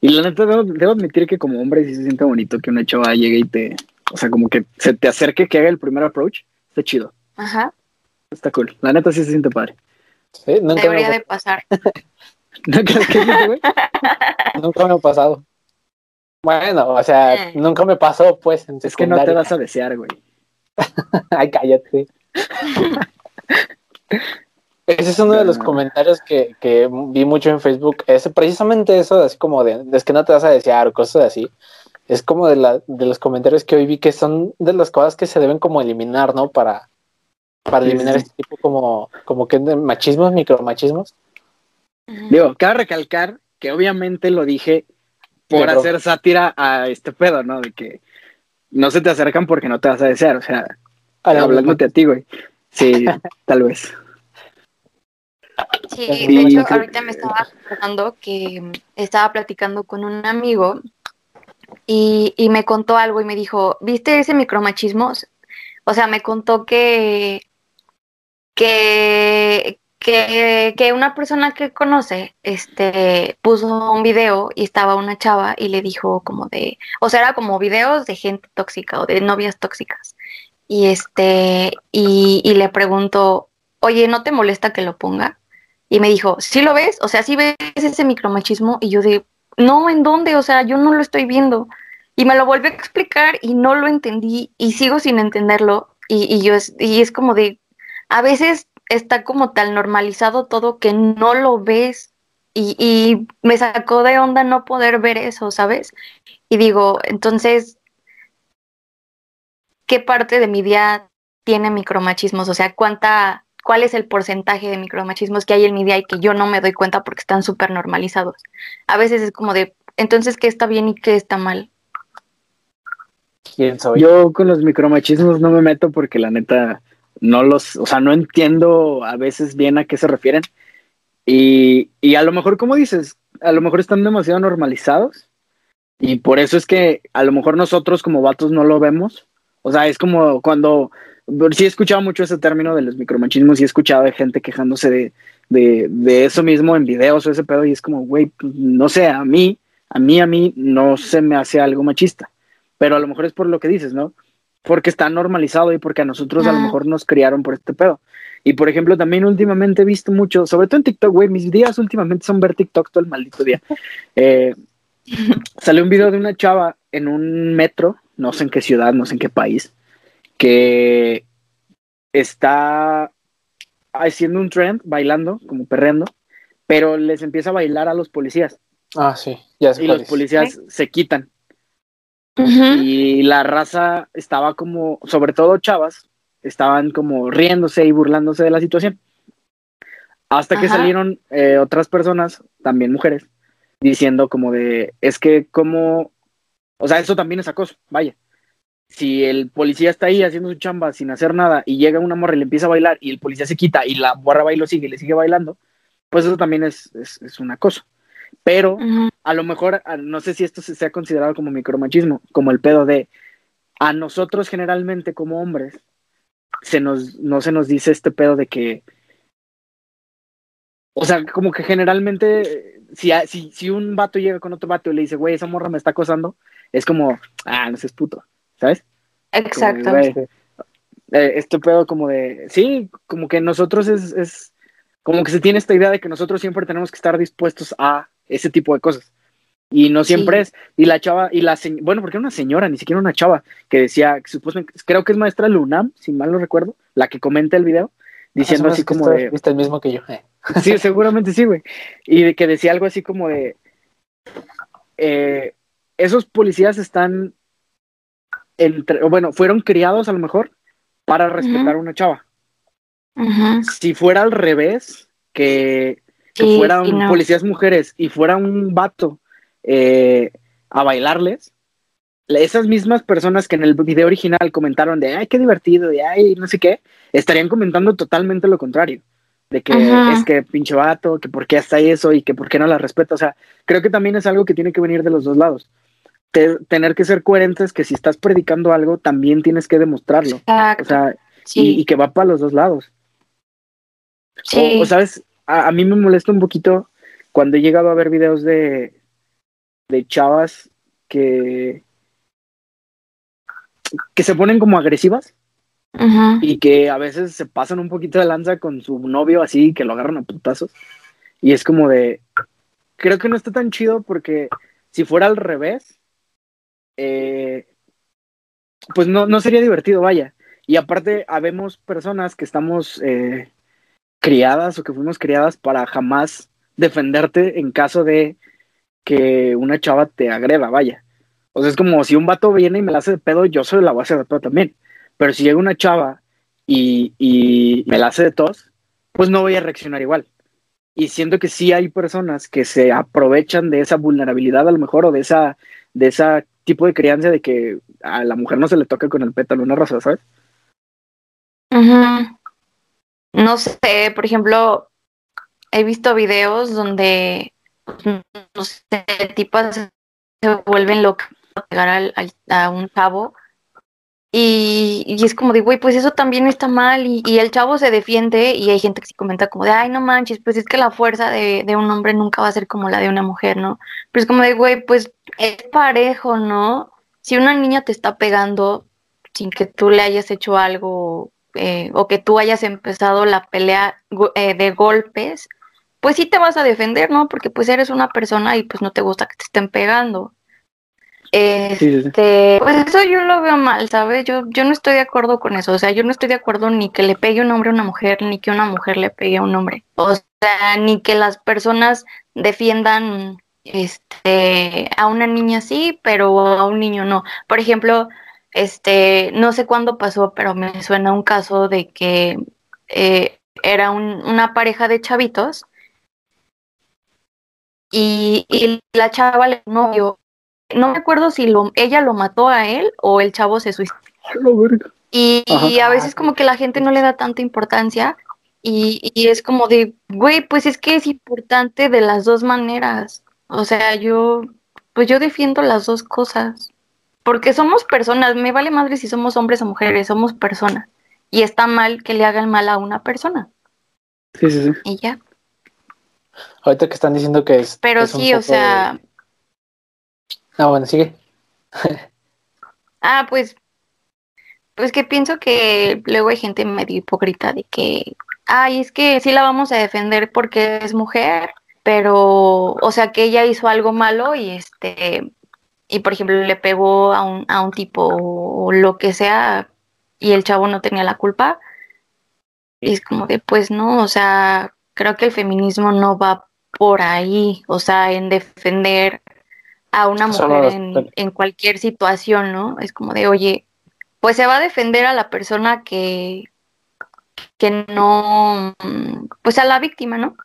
S2: Y la neta, debo, admitir que como hombre sí se siente bonito que una chava llegue y te, O sea, como que se te acerque, que haga el primer approach, está chido.
S3: Ajá.
S2: Está cool. La neta sí se siente padre.
S1: Sí, nunca
S3: Debería
S1: me,
S3: de pasar.
S2: ¿No crees que sí, güey?
S1: nunca me ha pasado. Bueno, o sea,
S3: Eh.
S1: nunca me pasó, pues, en
S2: Es que no te vas a desear, güey.
S1: Ay, cállate. Ese es uno de los comentarios que, que vi mucho en Facebook. Es precisamente eso, así como de, es que no te vas a desear o cosas así. Es como de, la, de los comentarios que hoy vi que son de las cosas que se deben como eliminar, ¿no? Para, para eliminar
S2: sí.
S1: este tipo como, como que de machismos, micromachismos.
S2: Digo, cabe recalcar que obviamente lo dije por
S1: Pero-
S2: hacer sátira a este pedo, ¿no? De que no se te acercan porque no te vas a desear, o sea, hablándote a ti, güey. Sí, tal vez.
S3: Sí, de hecho, ahorita me estaba acordando que mm, estaba platicando con un amigo y, y me contó algo y me dijo, ¿viste ese micromachismo? O sea, me contó que, que, que, que una persona que conoce este, puso un video y estaba una chava y le dijo como de, o sea, era como videos de gente tóxica o de novias tóxicas. Y este, y, y le preguntó, oye, ¿no te molesta que lo ponga? Y me dijo, ¿sí lo ves? O sea, ¿sí ves ese micromachismo? Y yo de, no, ¿en dónde? O sea, yo no lo estoy viendo. Y me lo volvió a explicar y no lo entendí y sigo sin entenderlo. Y, y yo es, y es como de, a veces está como tan normalizado todo que no lo ves. Y, y me sacó de onda no poder ver eso, ¿sabes? Y digo, entonces, ¿qué parte de mi día tiene micromachismos? O sea, ¿cuánta, ¿cuál es el porcentaje de micromachismos que hay en mi día y que yo no me doy cuenta porque están súper normalizados? A veces es como de, entonces, ¿qué está bien y qué está mal?
S1: ¿Quién soy?
S2: Yo con los micromachismos no me meto porque la neta no los, o sea, no entiendo a veces bien a qué se refieren. Y, y a lo mejor, como dices, a lo mejor están demasiado normalizados. Y por eso es que a lo mejor nosotros como vatos no lo vemos. O sea, es como cuando, sí he escuchado mucho ese término de los micromachismos y he escuchado de gente quejándose de, de, de eso mismo en videos o ese pedo y es como, güey, pues, no sé, a mí, a mí, a mí no se me hace algo machista. Pero a lo mejor es por lo que dices, ¿no? Porque está normalizado y porque a nosotros a lo
S3: Ah.
S2: mejor nos criaron por este pedo. Y por ejemplo, también últimamente he visto mucho, sobre todo en TikTok, güey, mis días últimamente son ver TikTok todo el maldito día. Eh, salió un video de una chava en un metro, no sé en qué ciudad, no sé en qué país, que está haciendo un trend, bailando, como perreando, pero les empieza a bailar a los policías
S1: Ah, sí, ya sé
S2: y los
S1: es.
S2: policías se quitan. Y la raza estaba como, sobre todo chavas, estaban como riéndose y burlándose de la situación. Hasta que
S3: Ajá.
S2: salieron eh, otras personas, también mujeres, diciendo como de, es que como, o sea, eso también es acoso, vaya. Si el policía está ahí haciendo su chamba sin hacer nada y llega una morra y le empieza a bailar y el policía se quita y la morra va y lo sigue y le sigue bailando, pues eso también es, es, es un acoso. Pero a lo mejor, no sé si esto se sea considerado como micromachismo, como el pedo de a nosotros generalmente como hombres, se nos, no se nos dice este pedo de que, o sea, como que generalmente, eh, si, si, si un vato llega con otro vato y le dice, güey, esa morra me está acosando, es como, ah, no seas puto, ¿sabes? Güey, eh, este pedo como de, sí, como que nosotros es, es, como que se tiene esta idea de que nosotros siempre tenemos que estar dispuestos a ese tipo de cosas. Y no siempre
S3: Sí.
S2: es. Y la chava, y la bueno, porque era una señora, ni siquiera una chava, que decía, supuestamente, creo que es maestra de UNAM, si mal no recuerdo, la que comenta el video, diciendo
S1: Ah,
S2: así como de,
S1: Viste el mismo que yo. eh.
S2: Sí, seguramente sí, güey. Y de que decía algo así como de. eh, esos policías están. Entre, bueno, fueron criados a lo mejor para respetar a una chava. Si fuera al revés, que, fueran
S3: sí, no.
S2: policías mujeres y fuera un vato eh, a bailarles, esas mismas personas que en el video original comentaron de ay, qué divertido, y ay, no sé qué, estarían comentando totalmente lo contrario. De que
S3: Ajá.
S2: es que pinche vato, que por qué hasta eso y que por qué no la respeta. O sea, creo que también es algo que tiene que venir de los dos lados. Te- tener que ser coherentes que si estás predicando algo, también tienes que demostrarlo.
S3: Exacto.
S2: O sea,
S3: sí,
S2: y, y que va para los dos lados.
S3: sí.
S2: O, o, sabes, a, a mí me molesta un poquito cuando he llegado a ver videos de, de chavas que, que se ponen como agresivas y que a veces se pasan un poquito de lanza con su novio así, que lo agarran a putazos. Y es como de, creo que no está tan chido porque si fuera al revés, eh, pues no, no sería divertido, vaya. Y aparte, habemos personas que estamos eh, criadas o que fuimos criadas para jamás defenderte en caso de que una chava te agreda, vaya. O sea, es como si un vato viene y me la hace de pedo, yo soy la voy a hacer de pedo también. Pero si llega una chava y, y me la hace de tos, pues no voy a reaccionar igual. Y siento que sí hay personas que se aprovechan de esa vulnerabilidad a lo mejor o de esa, de esa tipo de crianza de que a la mujer no se le toca con el pétalo una rosa, ¿sabes?
S3: No sé, por ejemplo, he visto videos donde, pues, no sé, tipas se vuelven locas a pegar al- al- a un chavo y, y es como de, güey, pues eso también está mal y, el chavo se defiende y hay gente que sí comenta como de, ay, no manches, pues es que la fuerza de, de un hombre nunca va a ser como la de una mujer, ¿no? Pero es como de, güey, pues es parejo, ¿no? Si una niña te está pegando sin que tú le hayas hecho algo eh, o que tú hayas empezado la pelea eh, de golpes, pues sí te vas a defender, ¿no? Porque pues eres una persona y pues no te gusta que te estén pegando. Este, pues eso yo lo veo mal, ¿sabes? Yo, yo no estoy de acuerdo con eso. O sea, yo no estoy de acuerdo ni que le pegue un hombre a una mujer, ni que una mujer le pegue a un hombre. O sea, ni que las personas defiendan este a una niña sí, pero a un niño no. Por ejemplo, este, no sé cuándo pasó, pero me suena un caso de que eh, era un- una pareja de chavitos y, y la chava le novio. No me acuerdo si lo, ella lo mató a él o el chavo se suicidó. Y, a veces como que la gente no le da tanta importancia y, y es como de, güey, pues es que es importante de las dos maneras. O sea, yo, pues yo defiendo las dos cosas. Porque somos personas, me vale madre si somos hombres o mujeres, somos personas. Y está mal que le hagan mal a una persona.
S2: Sí, sí, sí.
S3: Y ya.
S1: Ahorita que están diciendo que es.
S3: Pero
S1: es un
S3: sí, o sea,
S1: de- Ah, bueno, sigue.
S3: ah, pues, pues que pienso que luego hay gente medio hipócrita de que, ay, es que sí la vamos a defender porque es mujer, pero, o sea, que ella hizo algo malo y este, y por ejemplo le pegó a un, a un tipo o lo que sea y el chavo no tenía la culpa. Y es como de, pues no, o sea, creo que el feminismo no va por ahí, o sea, en defender a una mujer en, en cualquier situación, ¿no? Es como de, oye, pues se va a defender a la persona que, que no, pues a la víctima, ¿no?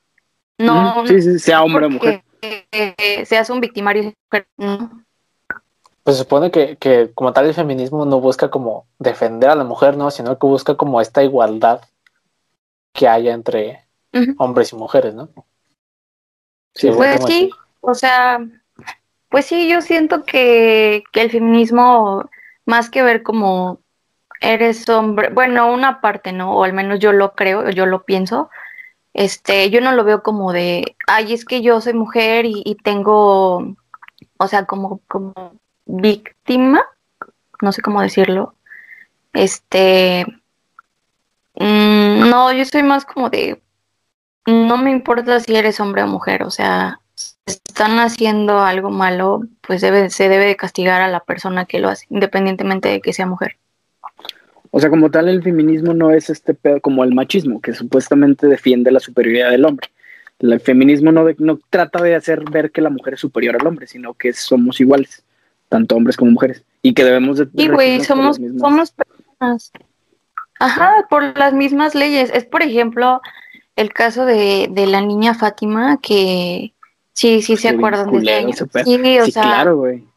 S3: No.
S2: Sí, sí, sea hombre o mujer.
S3: porque eh, seas un victimario, ¿no?
S1: Pues se supone que, que como tal el feminismo no busca como defender a la mujer, ¿no? Sino que busca como esta igualdad que haya entre hombres y mujeres, ¿no?
S2: Sí,
S3: Pues sí, o sea, pues sí, yo siento que, el feminismo, más que ver como eres hombre, bueno, una parte, ¿no? O al menos yo lo creo, yo lo pienso, este, yo no lo veo como de, ay, es que yo soy mujer y, tengo, o sea, como, como víctima, no sé cómo decirlo, este, mm, no, yo soy más como de, no me importa si eres hombre o mujer, o sea, están haciendo algo malo, pues debe, se debe de castigar a la persona que lo hace, independientemente de que sea mujer.
S2: O sea, como tal, el feminismo no es este pedo como el machismo, que supuestamente defiende la superioridad del hombre. El feminismo no, de- no trata de hacer ver que la mujer es superior al hombre, sino que somos iguales, tanto hombres como mujeres, y que debemos de
S3: Y güey, somos, somos personas. Ajá, por las mismas leyes. Es, por ejemplo, el caso de, de la niña Fátima, que sí, sí se acuerdan de ese año. Sí, o
S2: Sí,
S3: sea,
S2: claro, güey.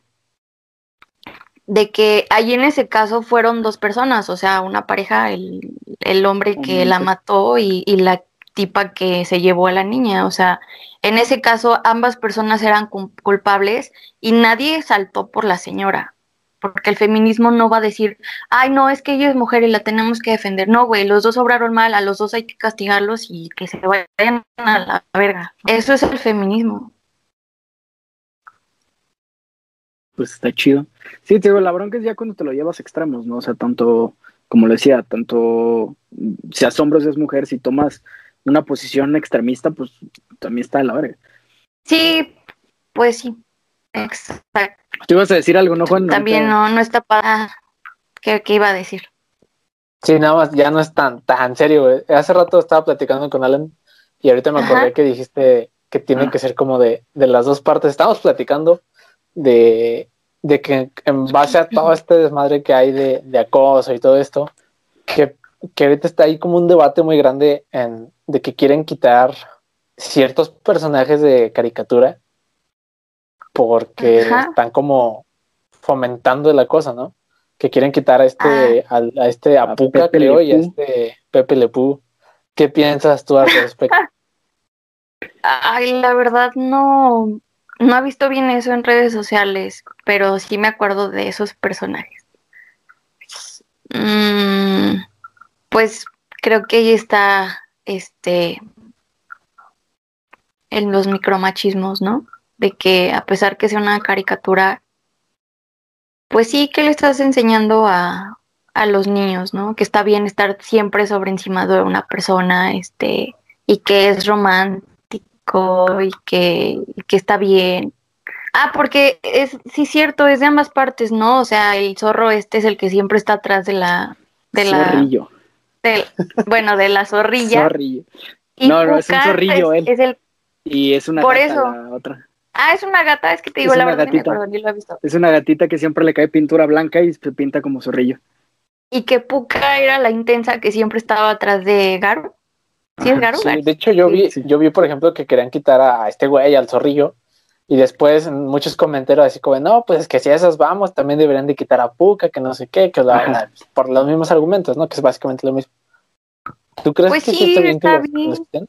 S3: de que allí en ese caso fueron dos personas, o sea, una pareja, el, el hombre que la mató y, y la tipa que se llevó a la niña, o sea, en ese caso ambas personas eran culpables y nadie saltó por la señora, porque el feminismo no va a decir, ay, no, es que ella es mujer y la tenemos que defender, no, güey, los dos obraron mal, a los dos hay que castigarlos y que se vayan a la verga. Eso es el feminismo.
S2: pues está chido. Sí, te digo, la bronca es ya cuando te lo llevas a extremos, ¿no? O sea, tanto, como lo decía, tanto seas hombre o seas mujer, si tomas una posición extremista, pues también está de la verga.
S3: Sí, pues sí. Exacto.
S2: Tú ibas a decir algo, ¿no, Juan?
S3: También no, no está para... ¿Qué, ¿Qué iba a decir?
S1: Sí, nada más, ya no es tan, tan serio, güey. Hace rato estaba platicando con Alan y ahorita me acordé
S3: Ajá.
S1: que dijiste que tiene
S2: Ah.
S1: que ser como de, de las dos partes. Estábamos platicando de, de que en base a todo este desmadre que hay de, de acoso y todo esto, que, que ahorita está ahí como un debate muy grande en, de que quieren quitar ciertos personajes de caricatura porque
S3: Ajá.
S1: están como fomentando la cosa, ¿no? Que quieren quitar a este, al- a, este Apuca, creo, y a este Pepe Le Pew. ¿Qué piensas tú al respecto?
S3: Ay, la verdad no, no he visto bien eso en redes sociales, pero sí me acuerdo de esos personajes. Mm, pues creo que ahí está este en los micromachismos, ¿no? De que a pesar que sea una caricatura, pues sí que le estás enseñando a, a los niños, ¿no? Que está bien estar siempre sobre encima de una persona, este, y que es romántico y que, y que está bien. Ah, porque es, sí cierto, es de ambas partes, ¿no? O sea, el zorro este es el que siempre está atrás de la, de la,
S2: Zorrillo.
S3: del- bueno, de la zorrilla.
S2: Zorrillo.
S3: y
S2: No, no, es un zorrillo,
S3: es-
S2: él.
S3: es el,
S2: Y es una
S3: Por
S2: gata
S3: eso.
S2: la otra.
S3: Ah, es una gata, es que te digo
S2: Es
S3: la verdad, ni me
S2: gatita.
S3: acuerdo, ni lo he visto.
S2: Es una gatita que siempre le cae pintura blanca y se pinta como zorrillo.
S3: Y que Puka era la intensa que siempre estaba atrás de Garu. ¿Sí es Garu?
S1: Sí, de hecho, yo vi,
S2: Sí.
S1: yo vi, por ejemplo, que querían quitar a, a este güey, al zorrillo, y después en muchos comentarios así como, no, pues es que si a esas vamos, también deberían de quitar a Puka, que no sé qué, que la- la- por los mismos argumentos, ¿no? Que es básicamente lo mismo. ¿Tú crees
S3: Pues
S1: que
S3: sí,
S1: está bien que
S3: está
S1: los- que
S3: bien.
S1: los?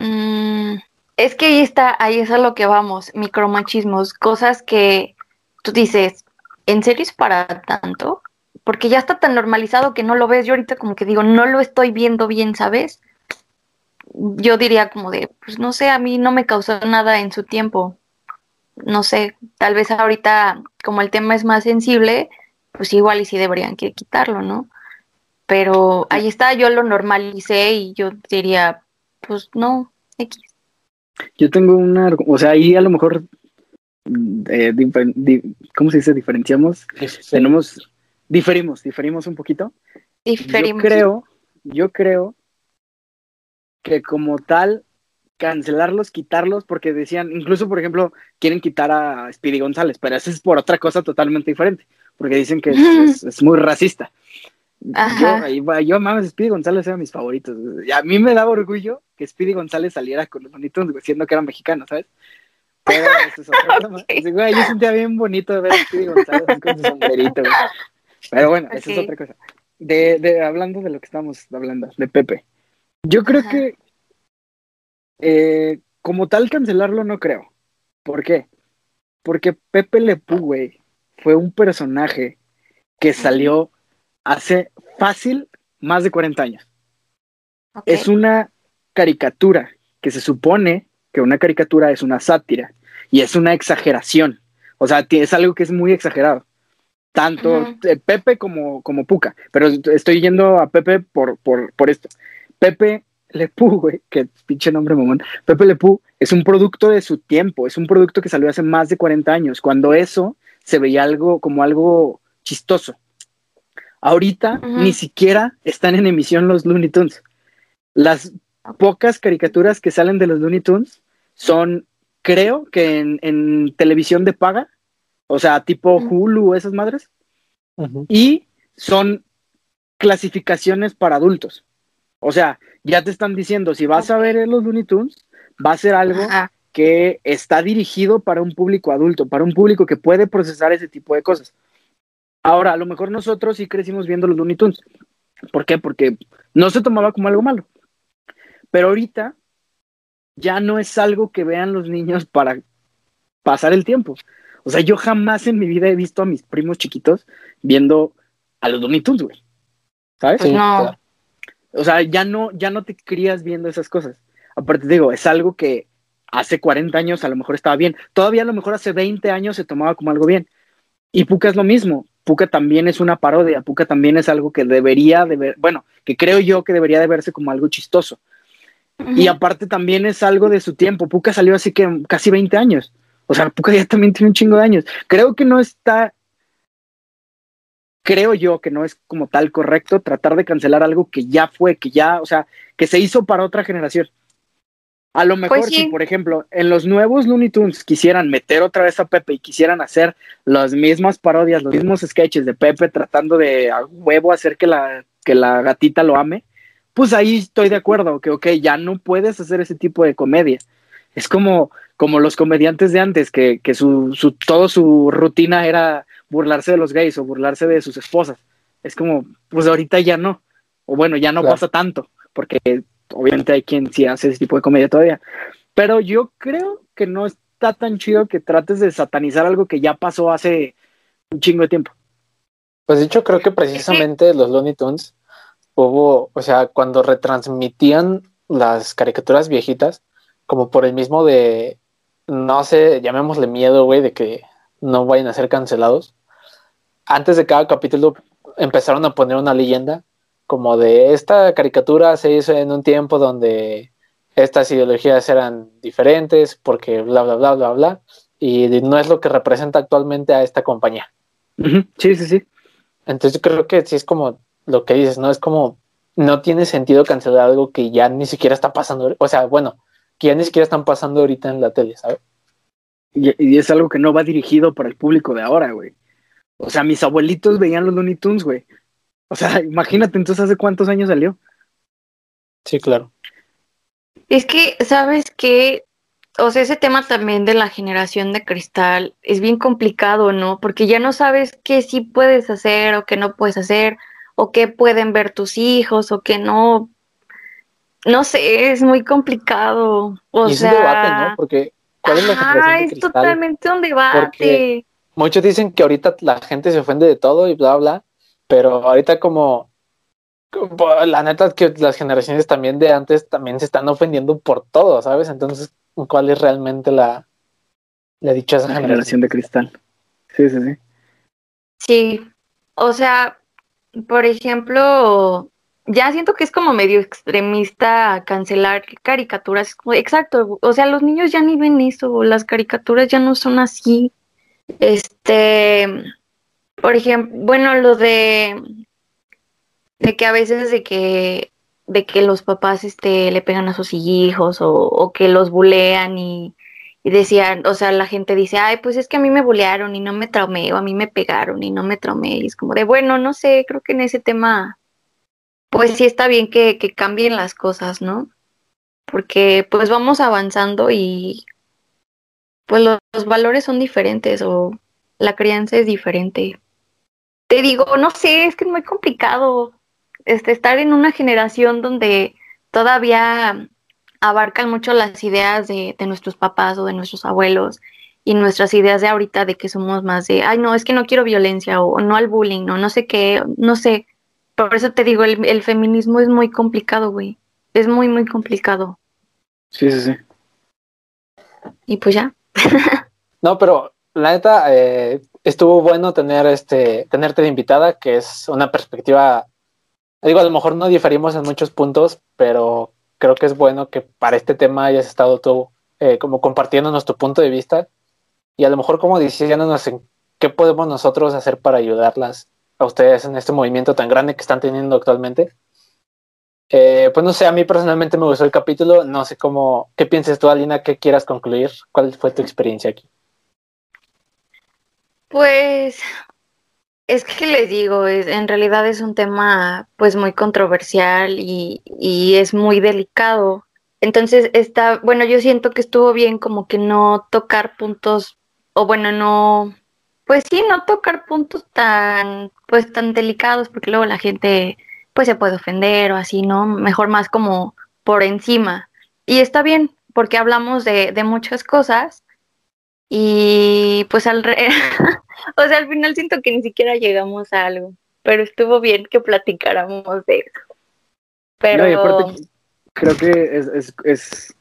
S3: Mm, es que ahí está, ahí es a lo que vamos, micromachismos, cosas que tú dices, ¿en serio es para tanto? Porque ya está tan normalizado que no lo ves. Yo ahorita como que digo, no lo estoy viendo bien, ¿sabes? Yo diría como de, pues no sé, a mí no me causó nada en su tiempo. No sé, tal vez ahorita como el tema es más sensible, pues igual y sí deberían quitarlo, ¿no? Pero ahí está, yo lo normalicé y yo diría, pues no, X.
S2: Yo tengo una, o sea, ahí a lo mejor, mm, eh, difer- di- ¿cómo se dice? Diferenciamos.
S1: Sí.
S2: Tenemos, diferimos, diferimos un poquito.
S3: Diferimos.
S2: Yo creo, yo creo que como tal, cancelarlos, quitarlos, porque decían, incluso por ejemplo, quieren quitar a Speedy González, pero eso es por otra cosa totalmente diferente, porque dicen que es, es- es muy racista.
S3: Ajá.
S2: Yo, mames, Speedy González era mis favoritos. Y a mí me daba orgullo que Speedy González saliera con los bonitos, siendo que era mexicano, ¿sabes? Pero eso es otro tema. Así, güey, yo sentía bien bonito ver a Speedy González con su sombrerito, güey. Pero bueno, eso es otra cosa. De, de, hablando de lo que estamos hablando, de Pepe. Yo creo
S3: Ajá.
S2: que eh, como tal cancelarlo no creo. ¿Por qué? Porque Pepe Le Pew, güey, fue un personaje que salió hace fácil más de 40 años. Es una caricatura que se supone que una caricatura es una sátira y es una exageración. O sea, es algo que es muy exagerado. Tanto eh, Pepe como, como Puca. Pero estoy yendo a Pepe por, por, por esto. Pepe Le Pew, güey, que pinche nombre mamón. Pepe Le Pew es un producto de su tiempo, es un producto que salió hace más de 40 años, cuando eso se veía algo como algo chistoso. Ahorita ni siquiera están en emisión los Looney Tunes. Las pocas caricaturas que salen de los Looney Tunes son, creo que en, en televisión de paga, o sea, tipo. Hulu, esas madres, y son clasificaciones para adultos. O sea, ya te están diciendo, si vas a ver los Looney Tunes, va a ser algo
S3: Ajá.
S2: que está dirigido para un público adulto, para un público que puede procesar ese tipo de cosas. Ahora, a lo mejor nosotros sí crecimos viendo los Looney Tunes. ¿Por qué? Porque no se tomaba como algo malo. Pero ahorita ya no es algo que vean los niños para pasar el tiempo. O sea, yo jamás en mi vida he visto a mis primos chiquitos viendo a los Looney Tunes, güey. ¿Sabes?
S3: Pues no.
S2: O sea, ya no, ya no te crías viendo esas cosas. Aparte, te digo, es algo que hace 40 años a lo mejor estaba bien. Todavía a lo mejor hace 20 años se tomaba como algo bien. Y Puka es lo mismo. Puka también es una parodia. Puka también es algo que debería de ver, bueno, que creo yo que debería de verse como algo chistoso. Y aparte también es algo de su tiempo. Puka salió así que casi 20 años. O sea, Puka ya también tiene un chingo de años. Creo que no está creo yo que no es como tal correcto tratar de cancelar algo que ya fue, que ya, o sea, que se hizo para otra generación. A lo mejor pues si, por ejemplo, en los nuevos Looney Tunes quisieran meter otra vez a Pepe y quisieran hacer las mismas parodias, los mismos sketches de Pepe tratando de a huevo hacer que la, que la gatita lo ame, pues ahí estoy de acuerdo, que ok, ya no puedes hacer ese tipo de comedia. Es como, como los comediantes de antes, que, que su, su, todo su rutina era burlarse de los gays o burlarse de sus esposas. Es como, pues ahorita ya no. O bueno, ya no pasa tanto, porque obviamente hay quien sí hace ese tipo de comedia todavía. Pero yo creo que no está tan chido que trates de satanizar algo que ya pasó hace un chingo de tiempo.
S1: Pues de hecho, creo que precisamente los Looney Tunes hubo, o sea, cuando retransmitían las caricaturas viejitas, como por el mismo de, no sé, llamémosle miedo, güey, de que no vayan a ser cancelados, antes de cada capítulo empezaron a poner una leyenda como de esta caricatura se hizo en un tiempo donde estas ideologías eran diferentes porque bla, bla, bla, bla, bla, y no es lo que representa actualmente a esta compañía.
S2: Sí, sí, sí.
S1: Entonces yo creo que sí es como lo que dices, ¿no? Es como, no tiene sentido cancelar algo que ya ni siquiera está pasando, o sea, bueno, que ya ni siquiera están pasando ahorita en la tele, ¿sabes?
S2: Y, y es algo que no va dirigido para el público de ahora, güey. O sea, mis abuelitos veían los Looney Tunes, güey. O sea, imagínate, entonces, ¿hace cuántos años salió?
S1: Sí, claro.
S3: Es que, ¿sabes qué? O sea, ese tema también de la generación de cristal es bien complicado, ¿no? Porque ya no sabes qué sí puedes hacer o qué no puedes hacer, o qué pueden ver tus hijos o qué no. No sé, es muy complicado. O
S1: y
S3: sea,
S1: es un debate, ¿no? Porque, ¿cuál es la
S3: es
S1: cristal?
S3: totalmente un debate.
S1: Porque muchos dicen que ahorita la gente se ofende de todo y bla, bla, pero ahorita como, como la neta es que las generaciones también de antes también se están ofendiendo por todo, ¿sabes? Entonces, ¿cuál es realmente la, la dichosa
S2: La
S1: generación?
S2: generación de cristal. Sí, sí, sí.
S3: Sí, o sea, por ejemplo, ya siento que es como medio extremista cancelar caricaturas. Exacto, o sea, los niños ya ni ven eso, las caricaturas ya no son así. Este, por ejemplo, bueno, lo de de que a veces de que de que los papás este le pegan a sus hijos o, o que los bulean y, y decían, o sea, la gente dice, ay, pues es que a mí me bulearon y no me traumé, o a mí me pegaron y no me traumé, y es como de, bueno, no sé, creo que en ese tema, pues sí está bien que, que cambien las cosas, ¿no? Porque pues vamos avanzando y pues los, los valores son diferentes o la crianza es diferente. Te digo, no sé, es que es muy complicado este, estar en una generación donde todavía abarcan mucho las ideas de, de nuestros papás o de nuestros abuelos y nuestras ideas de ahorita de que somos más de, ay, no, es que no quiero violencia o, o no al bullying, no, no sé qué, no sé. Por eso te digo, el, el feminismo es muy complicado, güey. Es muy, muy complicado.
S2: Sí, sí, sí.
S3: Y pues ya.
S1: No, pero la neta, eh, estuvo bueno tener este, tenerte de invitada, que es una perspectiva, digo, a lo mejor no diferimos en muchos puntos, pero creo que es bueno que para este tema hayas estado tú eh, como compartiendo nuestro punto de vista y a lo mejor como diciéndonos en qué podemos nosotros hacer para ayudarlas a ustedes en este movimiento tan grande que están teniendo actualmente. Eh, pues no sé, a mí personalmente me gustó el capítulo, no sé cómo, qué piensas tú, Alina, qué quieras concluir, cuál fue tu experiencia aquí.
S3: Pues es que les digo, es, en realidad es un tema pues muy controversial y, y es muy delicado. Entonces está, bueno, yo siento que estuvo bien como que no tocar puntos, o bueno, no, pues sí, no tocar puntos tan, pues tan delicados, porque luego la gente pues se puede ofender o así, ¿no? Mejor más como por encima. Y está bien, porque hablamos de, de muchas cosas y pues al re o sea, al final siento que ni siquiera llegamos a algo, pero estuvo bien que platicáramos de eso. Pero
S2: No, y aparte, creo que es, es, es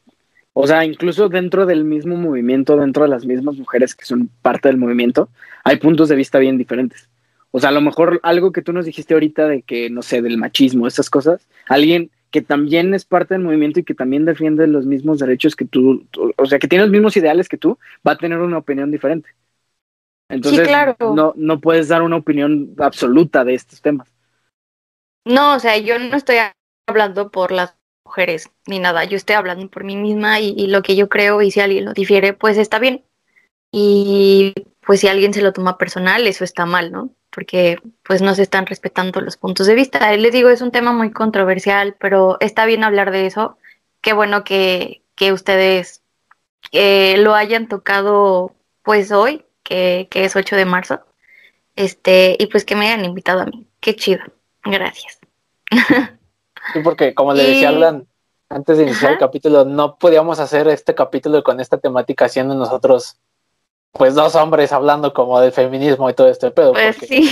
S2: O sea, incluso dentro del mismo movimiento, dentro de las mismas mujeres que son parte del movimiento, hay puntos de vista bien diferentes. O sea, a lo mejor algo que tú nos dijiste ahorita de que, no sé, del machismo, esas cosas, alguien que también es parte del movimiento y que también defiende los mismos derechos que tú, o sea, que tiene los mismos ideales que tú, va a tener una opinión diferente. Entonces, no, no puedes dar una opinión absoluta de estos temas.
S3: No, o sea, yo no estoy hablando por las mujeres ni nada, yo estoy hablando por mí misma y, lo que yo creo y si alguien lo difiere, pues está bien. Y pues si alguien se lo toma personal, eso está mal, ¿no? Porque pues no se están respetando los puntos de vista. Les digo, es un tema muy controversial, pero está bien hablar de eso. Qué bueno que, que ustedes eh, lo hayan tocado pues hoy, que, que es 8 de marzo. Este, y pues que me hayan invitado a mí. Qué chido. Gracias.
S1: Sí, porque como le decía Alan antes de iniciar el capítulo, no podíamos hacer este capítulo con esta temática siendo nosotros pues dos hombres hablando como del feminismo y todo este pedo.
S3: Pues sí.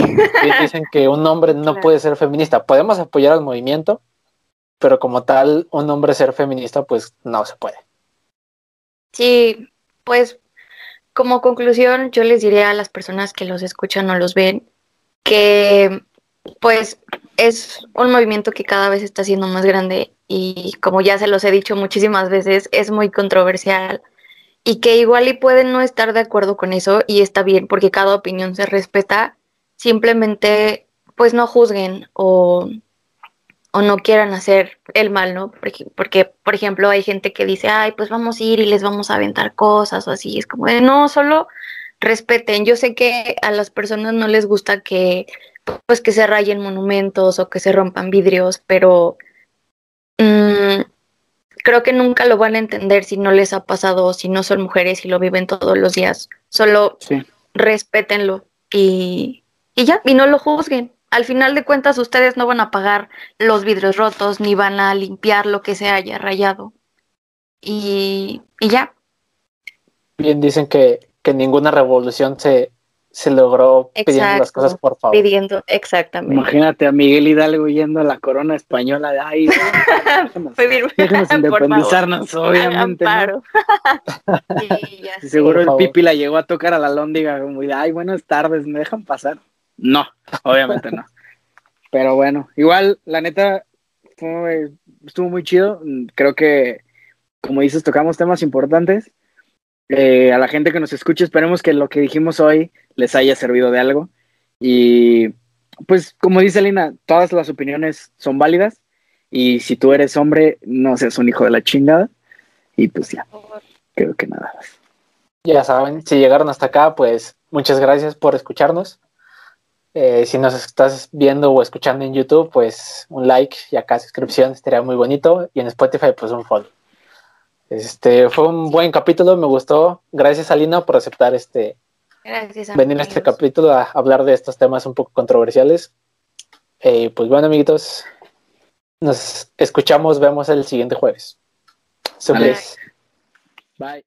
S1: Dicen que un hombre no puede ser feminista. Podemos apoyar al movimiento, pero como tal, un hombre ser feminista, pues no se puede.
S3: Sí, pues como conclusión, yo les diría a las personas que los escuchan o los ven que pues es un movimiento que cada vez está siendo más grande y como ya se los he dicho muchísimas veces, es muy controversial y que igual y pueden no estar de acuerdo con eso y está bien porque cada opinión se respeta, simplemente pues no juzguen o, o no quieran hacer el mal, ¿no? Porque, porque, por ejemplo, hay gente que dice, ay, pues vamos a ir y les vamos a aventar cosas o así, es como de, no, solo respeten. Yo sé que a las personas no les gusta que pues que se rayen monumentos o que se rompan vidrios, pero mm, creo que nunca lo van a entender si no les ha pasado, si no son mujeres y lo viven todos los días. Solo respétenlo y, y ya, y no lo juzguen. Al final de cuentas, ustedes no van a pagar los vidrios rotos ni van a limpiar lo que se haya rayado. Y, y ya.
S1: Bien, dicen que, que ninguna revolución se, se logró pidiendo las cosas por favor.
S3: Pidiendo, exactamente.
S2: Imagínate a Miguel Hidalgo yendo a la corona española de ahí. déjenos, independizarnos, obviamente. ¿no? seguro el Pipi la llegó a tocar a la lóndiga como de, ay, buenas tardes, ¿me dejan pasar? No, obviamente no. Pero bueno, igual, la neta, estuvo muy chido. Creo que, como dices, tocamos temas importantes. Eh, a la gente que nos escucha, esperemos que lo que dijimos hoy les haya servido de algo. Y pues como dice Lina, todas las opiniones son válidas y si tú eres hombre, no seas un hijo de la chingada. Y pues ya, creo que nada más.
S1: Ya saben, si llegaron hasta acá, pues muchas gracias por escucharnos. Eh, si nos estás viendo o escuchando en YouTube, pues un like y acá suscripción estaría muy bonito. Y en Spotify, pues un follow. Este fue un buen capítulo, me gustó. Gracias, Alina, por aceptar este venir a este capítulo a hablar de estos temas un poco controversiales. Eh, pues bueno, amiguitos, nos escuchamos, vemos el siguiente jueves.
S2: Bye.